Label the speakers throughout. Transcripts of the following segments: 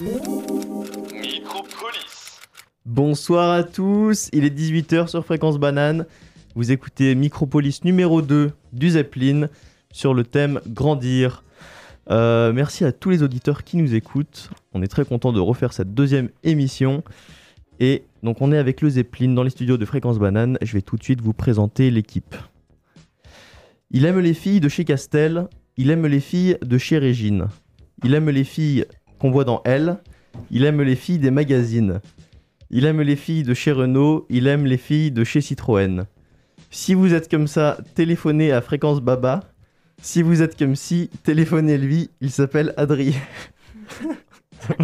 Speaker 1: Micropolis.
Speaker 2: Bonsoir à tous, il est 18h sur Fréquence Banane. Vous écoutez Micropolis numéro 2 du Zeppelin sur le thème Grandir. Euh, merci à tous les auditeurs qui nous écoutent. On est très content de refaire cette deuxième émission. Et donc on est avec le Zeppelin dans les studios de Fréquence Banane. Je vais tout de suite vous présenter l'équipe. Il aime les filles de chez Castel. Il aime les filles de chez Régine. Il aime les filles qu'on voit dans Elle. Il aime les filles des magazines. Il aime les filles de chez Renault. Il aime les filles de chez Citroën. Si vous êtes comme ça, téléphonez à Fréquence Baba. Si vous êtes comme si, téléphonez-lui. Il s'appelle Adrien.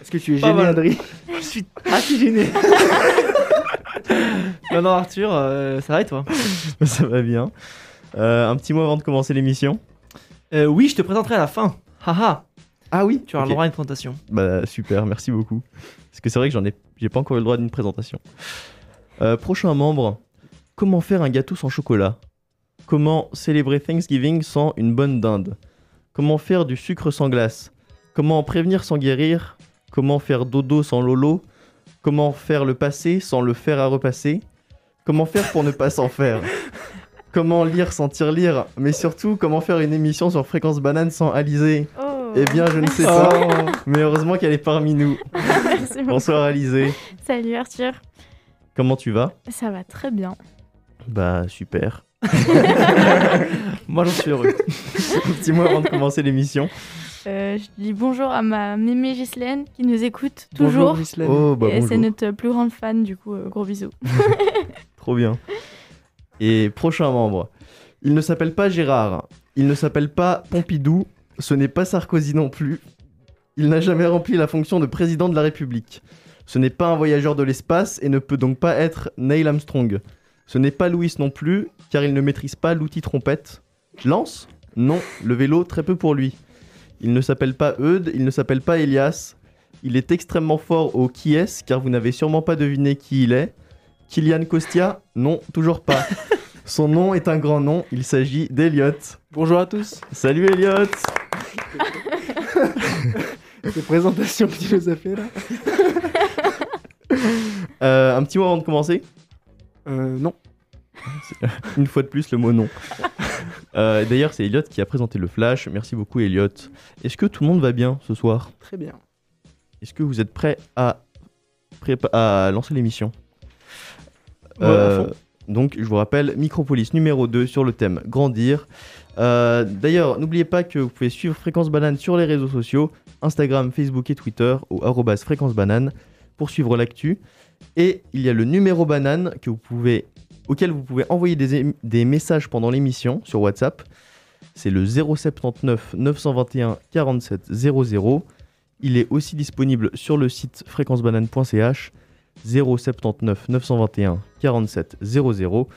Speaker 3: Est-ce que tu es gêné,
Speaker 4: mal.
Speaker 3: Adri
Speaker 4: Je suis assez gêné. non, non, Arthur, euh, ça va et toi?
Speaker 2: Ça va bien. Euh, un petit mot avant de commencer l'émission?
Speaker 4: Euh, Oui, je te présenterai à la fin. Haha,
Speaker 2: Ah oui,
Speaker 4: tu auras le droit à une présentation.
Speaker 2: Bah super, merci beaucoup. Parce que c'est vrai que j'en ai, j'ai pas encore eu le droit d'une présentation. Euh, prochain membre, comment faire un gâteau sans chocolat? Comment célébrer Thanksgiving sans une bonne dinde? Comment faire du sucre sans glace? Comment prévenir sans guérir? Comment faire dodo sans lolo? Comment faire le passé sans le faire à repasser? Comment faire pour ne pas s'en faire? Comment lire sans lire Mais surtout, comment faire une émission sur Fréquence Banane sans Alizé
Speaker 5: Oh.
Speaker 2: Eh bien, je ne sais pas. Mais heureusement qu'elle est parmi nous.
Speaker 5: Merci beaucoup.
Speaker 2: Bonsoir Alizé.
Speaker 5: Salut Arthur.
Speaker 2: Comment tu vas?
Speaker 5: Ça va très bien.
Speaker 2: Bah super.
Speaker 4: Moi, j'en suis heureux.
Speaker 2: Un petit mot avant de commencer l'émission.
Speaker 5: Euh, je dis bonjour à ma mémé Ghislaine qui nous écoute
Speaker 3: Bonjour,
Speaker 5: toujours.
Speaker 3: Ghislaine.
Speaker 2: Oh bah
Speaker 5: Et c'est
Speaker 2: bonjour.
Speaker 5: notre plus grande fan, du coup, euh, gros bisous.
Speaker 2: Trop bien. Et prochain membre. Il ne s'appelle pas Gérard. Il ne s'appelle pas Pompidou. Ce n'est pas Sarkozy non plus. Il n'a jamais rempli la fonction de président de la République. Ce n'est pas un voyageur de l'espace et ne peut donc pas être Neil Armstrong. Ce n'est pas Louis non plus, car il ne maîtrise pas l'outil trompette. Lance Non, le vélo, très peu pour lui. Il ne s'appelle pas Eudes, il ne s'appelle pas Elias. Il est extrêmement fort au qui est car vous n'avez sûrement pas deviné qui il est. Kylian Costia Non, toujours pas. Son nom est un grand nom, il s'agit d'Eliott.
Speaker 3: Bonjour à tous.
Speaker 2: Salut Eliott
Speaker 3: Ces présentations que tu nous as fait là.
Speaker 2: Euh, Un petit mot avant de commencer?
Speaker 3: Euh, non.
Speaker 2: Une fois de plus, le mot non. Euh, D'ailleurs, c'est Elliot qui a présenté le flash. Merci beaucoup, Elliot. Est-ce que tout le monde va bien ce soir?
Speaker 3: Très bien.
Speaker 2: Est-ce que vous êtes prêts à, prépa- à lancer l'émission?
Speaker 4: Ouais, fond.
Speaker 2: Donc, je vous rappelle, Micropolis numéro 2 sur le thème Grandir. Euh, D'ailleurs, n'oubliez pas que vous pouvez suivre Fréquence Banane sur les réseaux sociaux Instagram, Facebook et Twitter au Fréquence Banane pour suivre l'actu. Et il y a le numéro banane que vous pouvez, auquel vous pouvez envoyer des messages pendant l'émission sur WhatsApp. C'est le 079 921 47 00. Il est aussi disponible sur le site fréquencebanane.ch 079 921 47 00.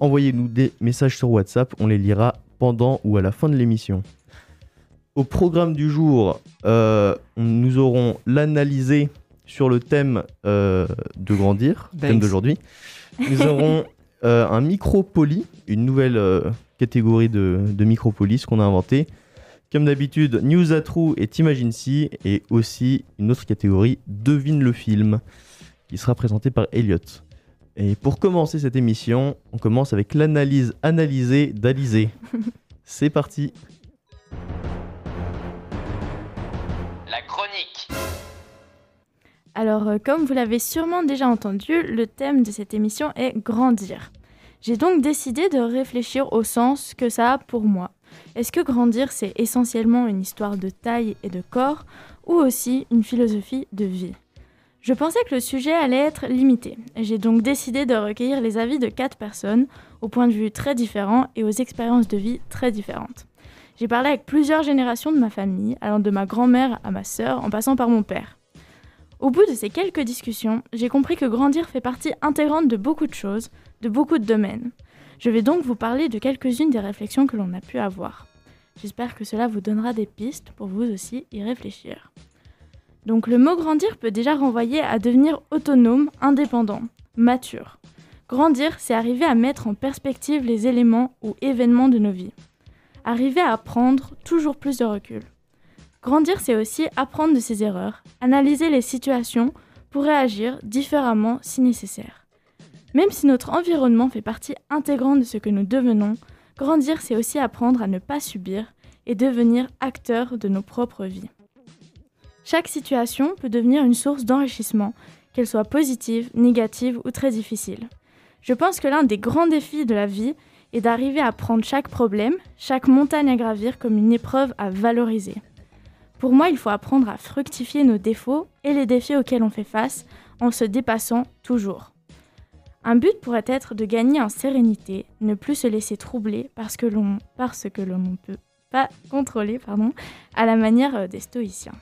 Speaker 2: Envoyez-nous des messages sur WhatsApp, on les lira pendant ou à la fin de l'émission. Au programme du jour, euh, nous aurons l'analysé sur le thème euh, de grandir, thème d'aujourd'hui. Nous aurons euh, un micro-poli, une nouvelle euh, catégorie de, de micro-polis qu'on a inventé. Comme d'habitude, News à True et T'imagines si, et aussi une autre catégorie, Devine le film, qui sera présentée par Elliot. Et pour commencer cette émission, on commence avec l'analyse analysée d'Alizé. C'est parti.
Speaker 1: La chronique.
Speaker 5: Alors, euh, comme vous l'avez sûrement déjà entendu, le thème de cette émission est grandir. J'ai donc décidé de réfléchir au sens que ça a pour moi. Est-ce que grandir, c'est essentiellement une histoire de taille et de corps, ou aussi une philosophie de vie? Je pensais que le sujet allait être limité, j'ai donc décidé de recueillir les avis de quatre personnes, aux points de vue très différents et aux expériences de vie très différentes. J'ai parlé avec plusieurs générations de ma famille, allant de ma grand-mère à ma sœur, en passant par mon père. Au bout de ces quelques discussions, j'ai compris que grandir fait partie intégrante de beaucoup de choses, de beaucoup de domaines. Je vais donc vous parler de quelques-unes des réflexions que l'on a pu avoir. J'espère que cela vous donnera des pistes pour vous aussi y réfléchir. Donc le mot grandir peut déjà renvoyer à devenir autonome, indépendant, mature. Grandir, c'est arriver à mettre en perspective les éléments ou événements de nos vies. Arriver à prendre toujours plus de recul. Grandir, c'est aussi apprendre de ses erreurs, analyser les situations pour réagir différemment si nécessaire. Même si notre environnement fait partie intégrante de ce que nous devenons, grandir, c'est aussi apprendre à ne pas subir et devenir acteur de nos propres vies. Chaque situation peut devenir une source d'enrichissement, qu'elle soit positive, négative ou très difficile. Je pense que l'un des grands défis de la vie est d'arriver à prendre chaque problème, chaque montagne à gravir comme une épreuve à valoriser. Pour moi, il faut apprendre à fructifier nos défauts et les défis auxquels on fait face en se dépassant toujours. Un but pourrait être de gagner en sérénité, ne plus se laisser troubler parce que l'on que l'on ne peut pas contrôler, pardon, à la manière euh, des stoïciens.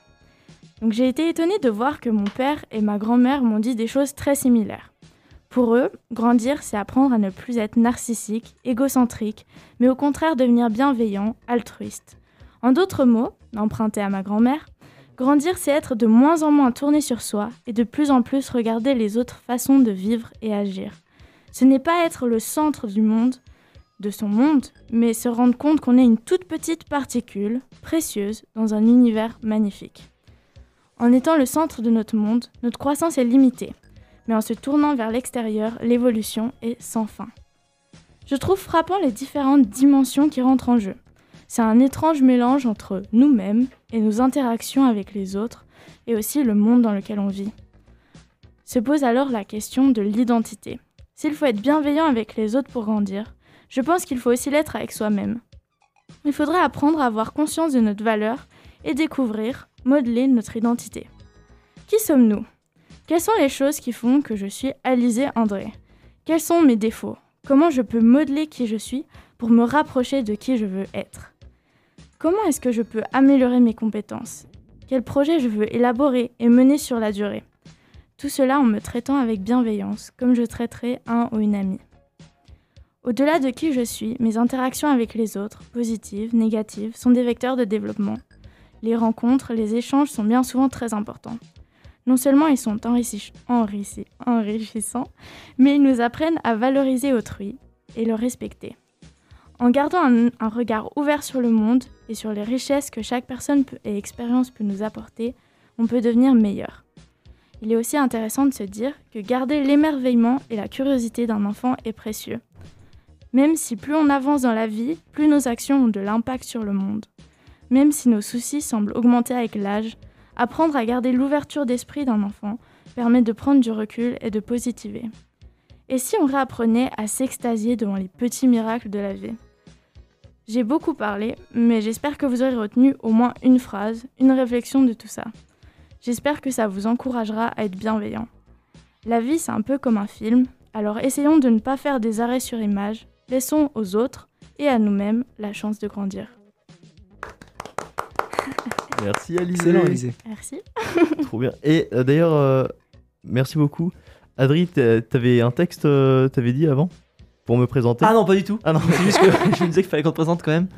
Speaker 5: Donc j'ai été étonnée de voir que mon père et ma grand-mère m'ont dit des choses très similaires. Pour eux, grandir, c'est apprendre à ne plus être narcissique, égocentrique, mais au contraire devenir bienveillant, altruiste. En d'autres mots, empruntés à ma grand-mère, grandir, c'est être de moins en moins tourné sur soi et de plus en plus regarder les autres façons de vivre et agir. Ce n'est pas être le centre du monde, de son monde, mais se rendre compte qu'on est une toute petite particule, précieuse, dans un univers magnifique. En étant le centre de notre monde, notre croissance est limitée, mais en se tournant vers l'extérieur, l'évolution est sans fin. Je trouve frappant les différentes dimensions qui rentrent en jeu. C'est un étrange mélange entre nous-mêmes et nos interactions avec les autres, et aussi le monde dans lequel on vit. Se pose alors la question de l'identité. S'il faut être bienveillant avec les autres pour grandir, je pense qu'il faut aussi l'être avec soi-même. Il faudrait apprendre à avoir conscience de notre valeur et découvrir, modeler notre identité. Qui sommes-nous? Quelles sont les choses qui font que je suis Alizé André? Quels sont mes défauts? Comment je peux modeler qui je suis pour me rapprocher de qui je veux être? Comment est-ce que je peux améliorer mes compétences? Quel projet je veux élaborer et mener sur la durée? Tout cela en me traitant avec bienveillance, comme je traiterais un ou une amie. Au-delà de qui je suis, mes interactions avec les autres, positives, négatives, sont des vecteurs de développement. Les rencontres, les échanges sont bien souvent très importants. Non seulement ils sont enrichi- enrichi- enrichissants, mais ils nous apprennent à valoriser autrui et le respecter. En gardant un, regard ouvert sur le monde et sur les richesses que chaque personne et expérience peut nous apporter, on peut devenir meilleur. Il est aussi intéressant de se dire que garder l'émerveillement et la curiosité d'un enfant est précieux. Même si plus on avance dans la vie, plus nos actions ont de l'impact sur le monde. Même si nos soucis semblent augmenter avec l'âge, apprendre à garder l'ouverture d'esprit d'un enfant permet de prendre du recul et de positiver. Et si on réapprenait à s'extasier devant les petits miracles de la vie? J'ai beaucoup parlé, mais j'espère que vous aurez retenu au moins une phrase, une réflexion de tout ça. J'espère que ça vous encouragera à être bienveillant. La vie, c'est un peu comme un film, alors essayons de ne pas faire des arrêts sur image, laissons aux autres et à nous-mêmes la chance de grandir.
Speaker 2: Merci Alizé.
Speaker 3: Excellent, Élisée.
Speaker 5: Merci.
Speaker 2: Trop bien. Et euh, d'ailleurs, euh, merci beaucoup. Adri, t'a- t'avais un texte, euh, t'avais dit avant Pour me présenter?
Speaker 4: Ah non, pas du tout.
Speaker 2: Ah non.
Speaker 4: C'est juste que je me disais qu'il fallait qu'on te présente quand même.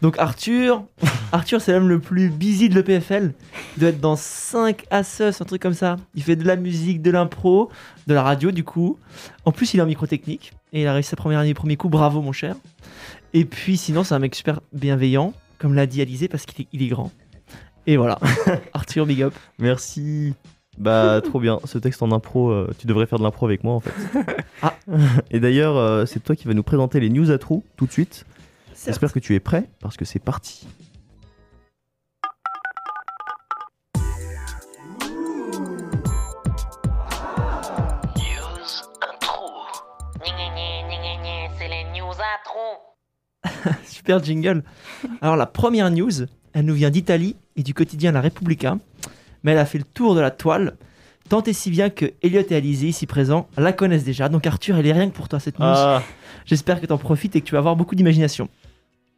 Speaker 4: Donc Arthur, Arthur c'est l'homme le plus busy de l'EPFL. Il doit être dans 5 Asus, un truc comme ça. Il fait de la musique, de l'impro, de la radio du coup. En plus il est en microtechnique et il a réussi sa première année premier coup. Bravo mon cher. Et puis sinon c'est un mec super bienveillant, comme l'a dit Alizé, parce qu'il est, il est grand. Et voilà. Arthur, big up.
Speaker 2: Merci. Bah, trop bien. Ce texte en impro, euh, tu devrais faire de l'impro avec moi en fait.
Speaker 4: Ah.
Speaker 2: Et d'ailleurs, euh, c'est toi qui vas nous présenter les news à trous tout de suite. J'espère que tu es prêt parce que c'est parti.
Speaker 4: Super jingle. Alors la première news, elle nous vient d'Italie et du quotidien La Repubblica, mais elle a fait le tour de la toile, tant et si bien que Elliot et Alizé, ici présents, la connaissent déjà. Donc Arthur, elle est rien que pour toi cette news.
Speaker 2: Ah,
Speaker 4: J'espère que tu en profites et que tu vas avoir beaucoup d'imagination.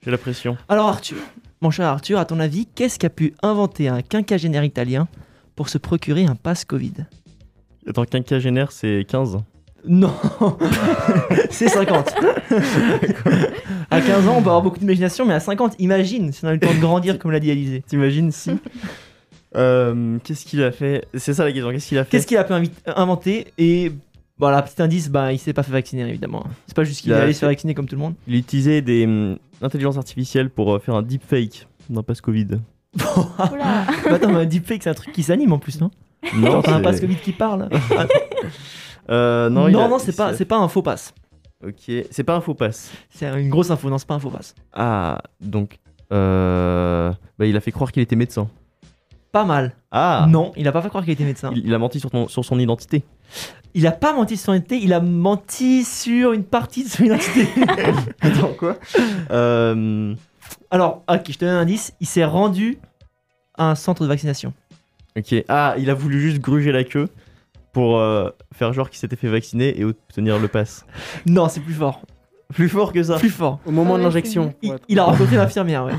Speaker 2: j'ai la pression.
Speaker 4: Alors Arthur, mon cher Arthur, à ton avis, qu'est-ce qu'a pu inventer un quinquagénaire italien pour se procurer un pass Covid?
Speaker 2: Attends, quinquagénaire, c'est 15.
Speaker 4: Non, c'est 50. à 15 ans, on peut avoir beaucoup d'imagination, mais à 50, imagine si on a eu le temps de grandir comme l'a dit Alizé.
Speaker 2: T'imagines si Euh, Qu'est-ce qu'il a fait? C'est ça la question. Qu'est-ce qu'il a fait?
Speaker 4: Qu'est-ce qu'il a pu inventer? Et voilà, petit indice, bah, il s'est pas fait vacciner évidemment. C'est pas juste qu'il
Speaker 2: Il
Speaker 4: est allé se
Speaker 2: fait-
Speaker 4: faire vacciner comme tout le monde.
Speaker 2: Il utilisait des hum, intelligences artificielles pour euh, faire un deepfake d'un pass Covid.
Speaker 4: Bah attends, mais un deepfake, c'est un truc qui s'anime en plus, non?
Speaker 2: Non,
Speaker 4: T'entends
Speaker 2: c'est-
Speaker 4: pas ce que vite qui parle
Speaker 2: Euh, non,
Speaker 4: Non, c'est pas, c'est pas un faux pass.
Speaker 2: Ok, c'est pas un faux pass.
Speaker 4: C'est une grosse info, non, c'est pas un faux pass.
Speaker 2: Ah, donc. Euh... Bah, il a fait croire qu'il était médecin.
Speaker 4: Pas mal.
Speaker 2: Ah
Speaker 4: Non, il a pas fait croire qu'il était médecin.
Speaker 2: il, il a menti sur, ton- sur son identité.
Speaker 4: Il a pas menti sur son identité, il a menti sur une partie de son identité.
Speaker 2: Attends, quoi euh...
Speaker 4: Alors, ok, je te donne un indice. Il s'est rendu à un centre de vaccination.
Speaker 2: Ok. Ah, il a voulu juste gruger la queue pour euh, faire genre qu'il s'était fait vacciner et obtenir le pass.
Speaker 4: Non, c'est plus fort.
Speaker 2: Plus fort que ça.
Speaker 4: Plus fort.
Speaker 3: Au moment
Speaker 5: Ah
Speaker 3: de
Speaker 5: ouais,
Speaker 3: l'injection.
Speaker 4: Il, il a rencontré l'infirmière, ouais.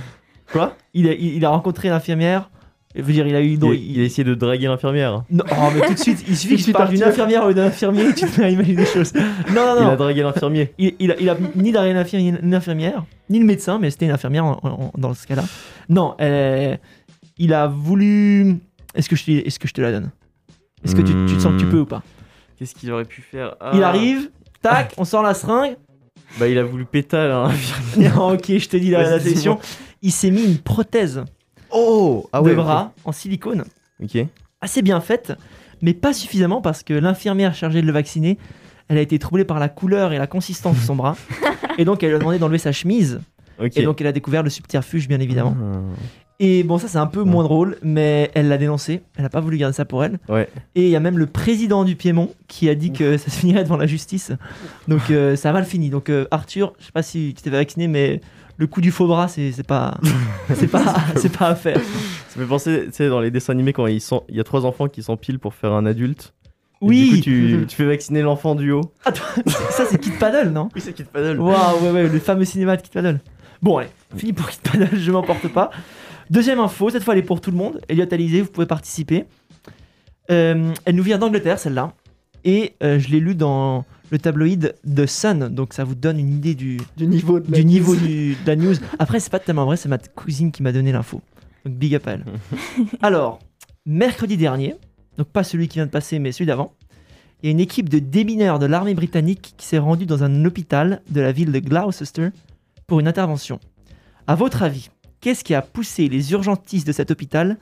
Speaker 2: Quoi?
Speaker 4: Il a, il, il a rencontré l'infirmière. Je veux dire, il a eu.
Speaker 2: il,
Speaker 4: donc,
Speaker 2: a, il a essayé de draguer l'infirmière.
Speaker 4: Non, oh, mais tout de suite, il suffit que tu parles d'une infirmière ou d'un infirmier et tu te mets à imaginer des choses. Non, non,
Speaker 2: Il
Speaker 4: non.
Speaker 2: a dragué l'infirmier.
Speaker 4: Il, il a, il a ni derrière une infirmière, une infirmière, ni le médecin, mais c'était une infirmière en- en- dans ce cas-là. Non, euh, il a voulu. Est-ce que, je te- est-ce que je te la donne? Est-ce que tu, tu te sens que tu peux ou pas
Speaker 2: Qu'est-ce qu'il aurait pu faire? Ah.
Speaker 4: Il arrive, tac, on sort la seringue.
Speaker 2: Bah, il a voulu péter l'infirmière.
Speaker 4: Non, ok, je te dis la, la
Speaker 2: Vas-y,
Speaker 4: solution. Il s'est mis une prothèse
Speaker 2: Oh Ah
Speaker 4: de bras en silicone,
Speaker 2: Ok.
Speaker 4: assez bien faite, mais pas suffisamment parce que l'infirmière chargée de le vacciner, elle a été troublée par la couleur et la consistance de son bras. Et donc, elle lui a demandé d'enlever sa chemise. Et donc, elle a découvert le subterfuge, bien évidemment.
Speaker 2: Ah.
Speaker 4: Et bon, ça, c'est un peu moins drôle, mais elle l'a dénoncé. Elle n'a pas voulu garder ça pour elle.
Speaker 2: Ouais.
Speaker 4: Et il y a même le président du Piémont qui a dit que ça se finirait devant la justice. Donc, euh, ça a mal fini. Donc, euh, Arthur, je sais pas si tu t'es vacciné, mais le coup du faux bras, c'est pas, c'est pas, c'est pas à faire.
Speaker 2: Ça fait penser, tu sais, dans les dessins animés, quand ils sont... il y a trois enfants qui s'empilent pour faire un adulte. Et
Speaker 4: Oui.
Speaker 2: Du coup, tu, tu fais vacciner l'enfant du haut.
Speaker 4: Attends, ça, c'est Kid Paddle, non?
Speaker 2: Oui, c'est Kid Paddle.
Speaker 4: Waouh, ouais, ouais, le fameux cinéma de Kid Paddle. Bon, allez, fini pour Kid Paddle, je m'emporte pas. Deuxième info, cette fois elle est pour tout le monde. Elliot Alizé, vous pouvez participer. Euh, elle nous vient d'Angleterre, celle-là. Et euh, je l'ai lu dans le tabloïd The Sun, donc ça vous donne une idée du,
Speaker 3: Du niveau de la
Speaker 4: du niveau
Speaker 3: news.
Speaker 4: du- de la news. Après, c'est pas tellement vrai, c'est ma cousine qui m'a donné l'info. Donc big up à elle. Alors, mercredi dernier, donc pas celui qui vient de passer, mais celui d'avant, il y a une équipe de démineurs de l'armée britannique qui s'est rendue dans un hôpital de la ville de Gloucester pour une intervention. À votre avis, qu'est-ce qui a poussé les urgentistes de cet hôpital,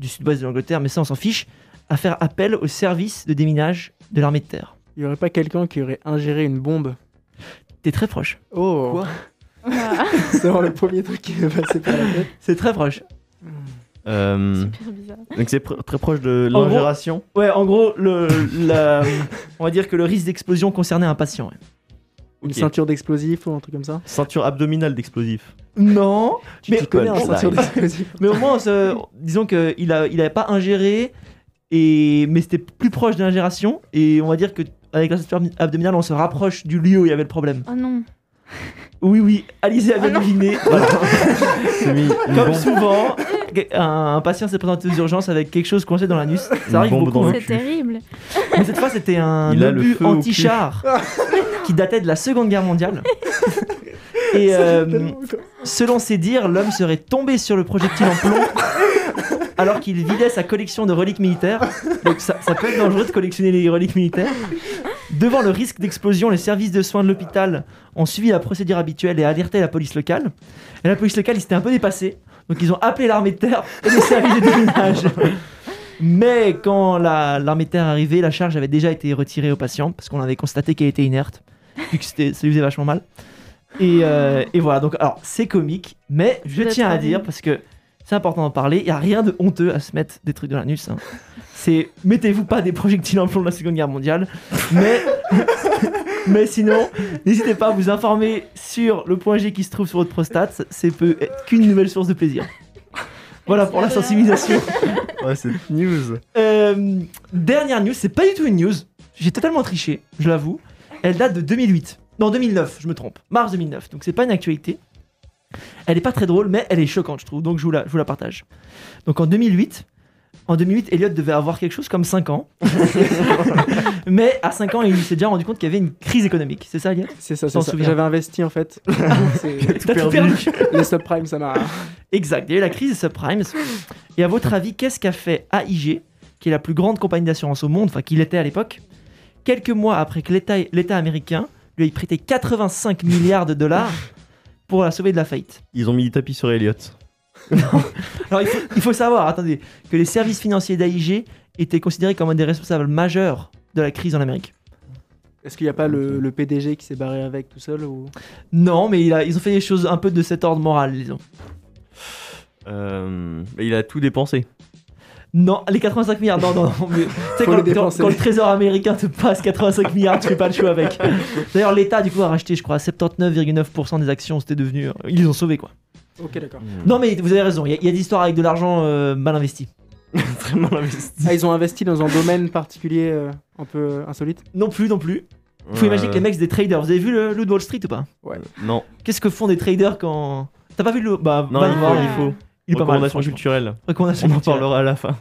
Speaker 4: du sud-ouest de l'Angleterre, mais ça on s'en fiche, à faire appel au service de déminage de l'armée de terre?
Speaker 3: Il y aurait pas quelqu'un qui aurait ingéré une bombe?
Speaker 4: T'es très proche.
Speaker 3: Oh
Speaker 2: Quoi?
Speaker 5: Ah,
Speaker 3: C'est vraiment le premier truc qui m'est passé par la tête.
Speaker 4: C'est très proche.
Speaker 2: Euh,
Speaker 5: super bizarre.
Speaker 2: donc c'est pr- très proche de
Speaker 4: En gros-
Speaker 2: l'ingération?
Speaker 4: Ouais, en gros, le, la- on va dire que le risque d'explosion concernait un patient. ouais.
Speaker 3: Une ceinture d'explosifs ou un truc comme ça.
Speaker 2: Ceinture abdominale d'explosif.
Speaker 4: Non,
Speaker 3: Tu
Speaker 4: Mais-
Speaker 3: connais en
Speaker 2: Bon,
Speaker 3: ceinture d'explosifs.
Speaker 4: mais au moins, se- disons qu'il a, il avait pas ingéré, et, mais c'était plus proche de l'ingération. Et on va dire que avec la ceinture abdominale, on se rapproche du lieu où il y avait le problème.
Speaker 5: Oh non.
Speaker 4: Oui, oui, Alizé avait
Speaker 5: Ah non.
Speaker 4: deviné. Comme souvent, un, patient s'est présenté aux urgences avec quelque chose coincé dans l'anus. Ça arrive beaucoup. hein.
Speaker 5: C'est terrible.
Speaker 4: Mais cette fois, c'était un
Speaker 2: Il
Speaker 4: obus anti-char qui datait de la Seconde Guerre mondiale. Et euh, selon ses dires, l'homme serait tombé sur le projectile en plomb alors qu'il vidait sa collection de reliques militaires. Donc ça, ça peut être dangereux de collectionner les reliques militaires. Devant le risque d'explosion, les services de soins de l'hôpital ont suivi la procédure habituelle et alerté la police locale. Et la police locale, ils s'étaient un peu dépassés. Donc ils ont appelé l'armée de terre et les services de déminage. Mais quand la- l'armée de terre est arrivée, la charge avait déjà été retirée au patient parce qu'on avait constaté qu'elle était inerte, vu que ça lui faisait vachement mal. Et, euh, et voilà, donc alors c'est comique, mais je tiens à dire parce que c'est important d'en parler, il n'y a rien de honteux à se mettre des trucs dans l'anus. hein. C'est mettez-vous pas des projectiles en plomb de la Seconde Guerre mondiale, mais mais sinon n'hésitez pas à vous informer sur le point G qui se trouve sur votre prostate, c'est peut être qu'une nouvelle source de plaisir. Voilà pour la sensibilisation.
Speaker 2: Ouais, c'est news.
Speaker 4: Euh, dernière news, c'est pas du tout une news. J'ai totalement triché, je l'avoue. Elle date de 2008. Non, 2009, je me trompe. Mars 2009. Donc c'est pas une actualité. Elle est pas très drôle, mais elle est choquante, je trouve. Donc je vous la, je vous la partage. Donc en 2008, en 2008, Elliot devait avoir quelque chose comme 5 ans. mais à 5 ans, il s'est déjà rendu compte qu'il y avait une crise économique. C'est ça, Elliot
Speaker 3: C'est ça, c'est ça. J'avais investi en fait. C'est-
Speaker 4: T'as tout
Speaker 2: perdu.
Speaker 4: perdu.
Speaker 3: Les subprimes, ça m'a.
Speaker 4: Exact, il y a eu la crise des subprimes. Et à votre avis, qu'est-ce qu'a fait AIG, qui est la plus grande compagnie d'assurance au monde, enfin qui l'était à l'époque, quelques mois après que l'État l'État américain lui ait prêté 85 milliards de dollars pour la sauver de la faillite
Speaker 2: Ils ont mis du tapis sur Elliot.
Speaker 4: Alors il faut, il faut savoir, attendez, que les services financiers d'AIG étaient considérés comme un des responsables majeurs de la crise en Amérique.
Speaker 3: Est-ce qu'il n'y a pas le, le PDG qui s'est barré avec tout seul ou...
Speaker 4: Non, mais il a- ils ont fait des choses un peu de cet ordre moral, disons.
Speaker 2: Euh, il a tout dépensé.
Speaker 4: Non, les 85 milliards, non, non, non. mais- Tu sais, quand, le trésor américain te passe 85 milliards, tu fais pas le choix avec. D'ailleurs, l'État, du coup, a racheté, je crois, 79,9% des actions, c'était devenu. euh, Ils les ont sauvés, quoi.
Speaker 3: Ok, d'accord.
Speaker 4: Non, mais vous avez raison, il y, a- il y a des histoires avec de l'argent euh, mal investi.
Speaker 2: Très mal investi.
Speaker 3: Ah, ils ont investi dans un domaine particulier euh, un peu insolite?
Speaker 4: Non plus, non plus. Il faut imaginer que les mecs, c'est des traders. Vous avez vu le loup de Wall Street ou pas?
Speaker 2: Non,
Speaker 4: Qu'est-ce que font des traders quand. T'as pas vu le. Bah,
Speaker 2: non,
Speaker 4: va
Speaker 2: il faut, il faut.
Speaker 4: Il est pas mal.
Speaker 2: Recommandation culturelle.
Speaker 4: Recommandation
Speaker 2: On en parlera à la fin.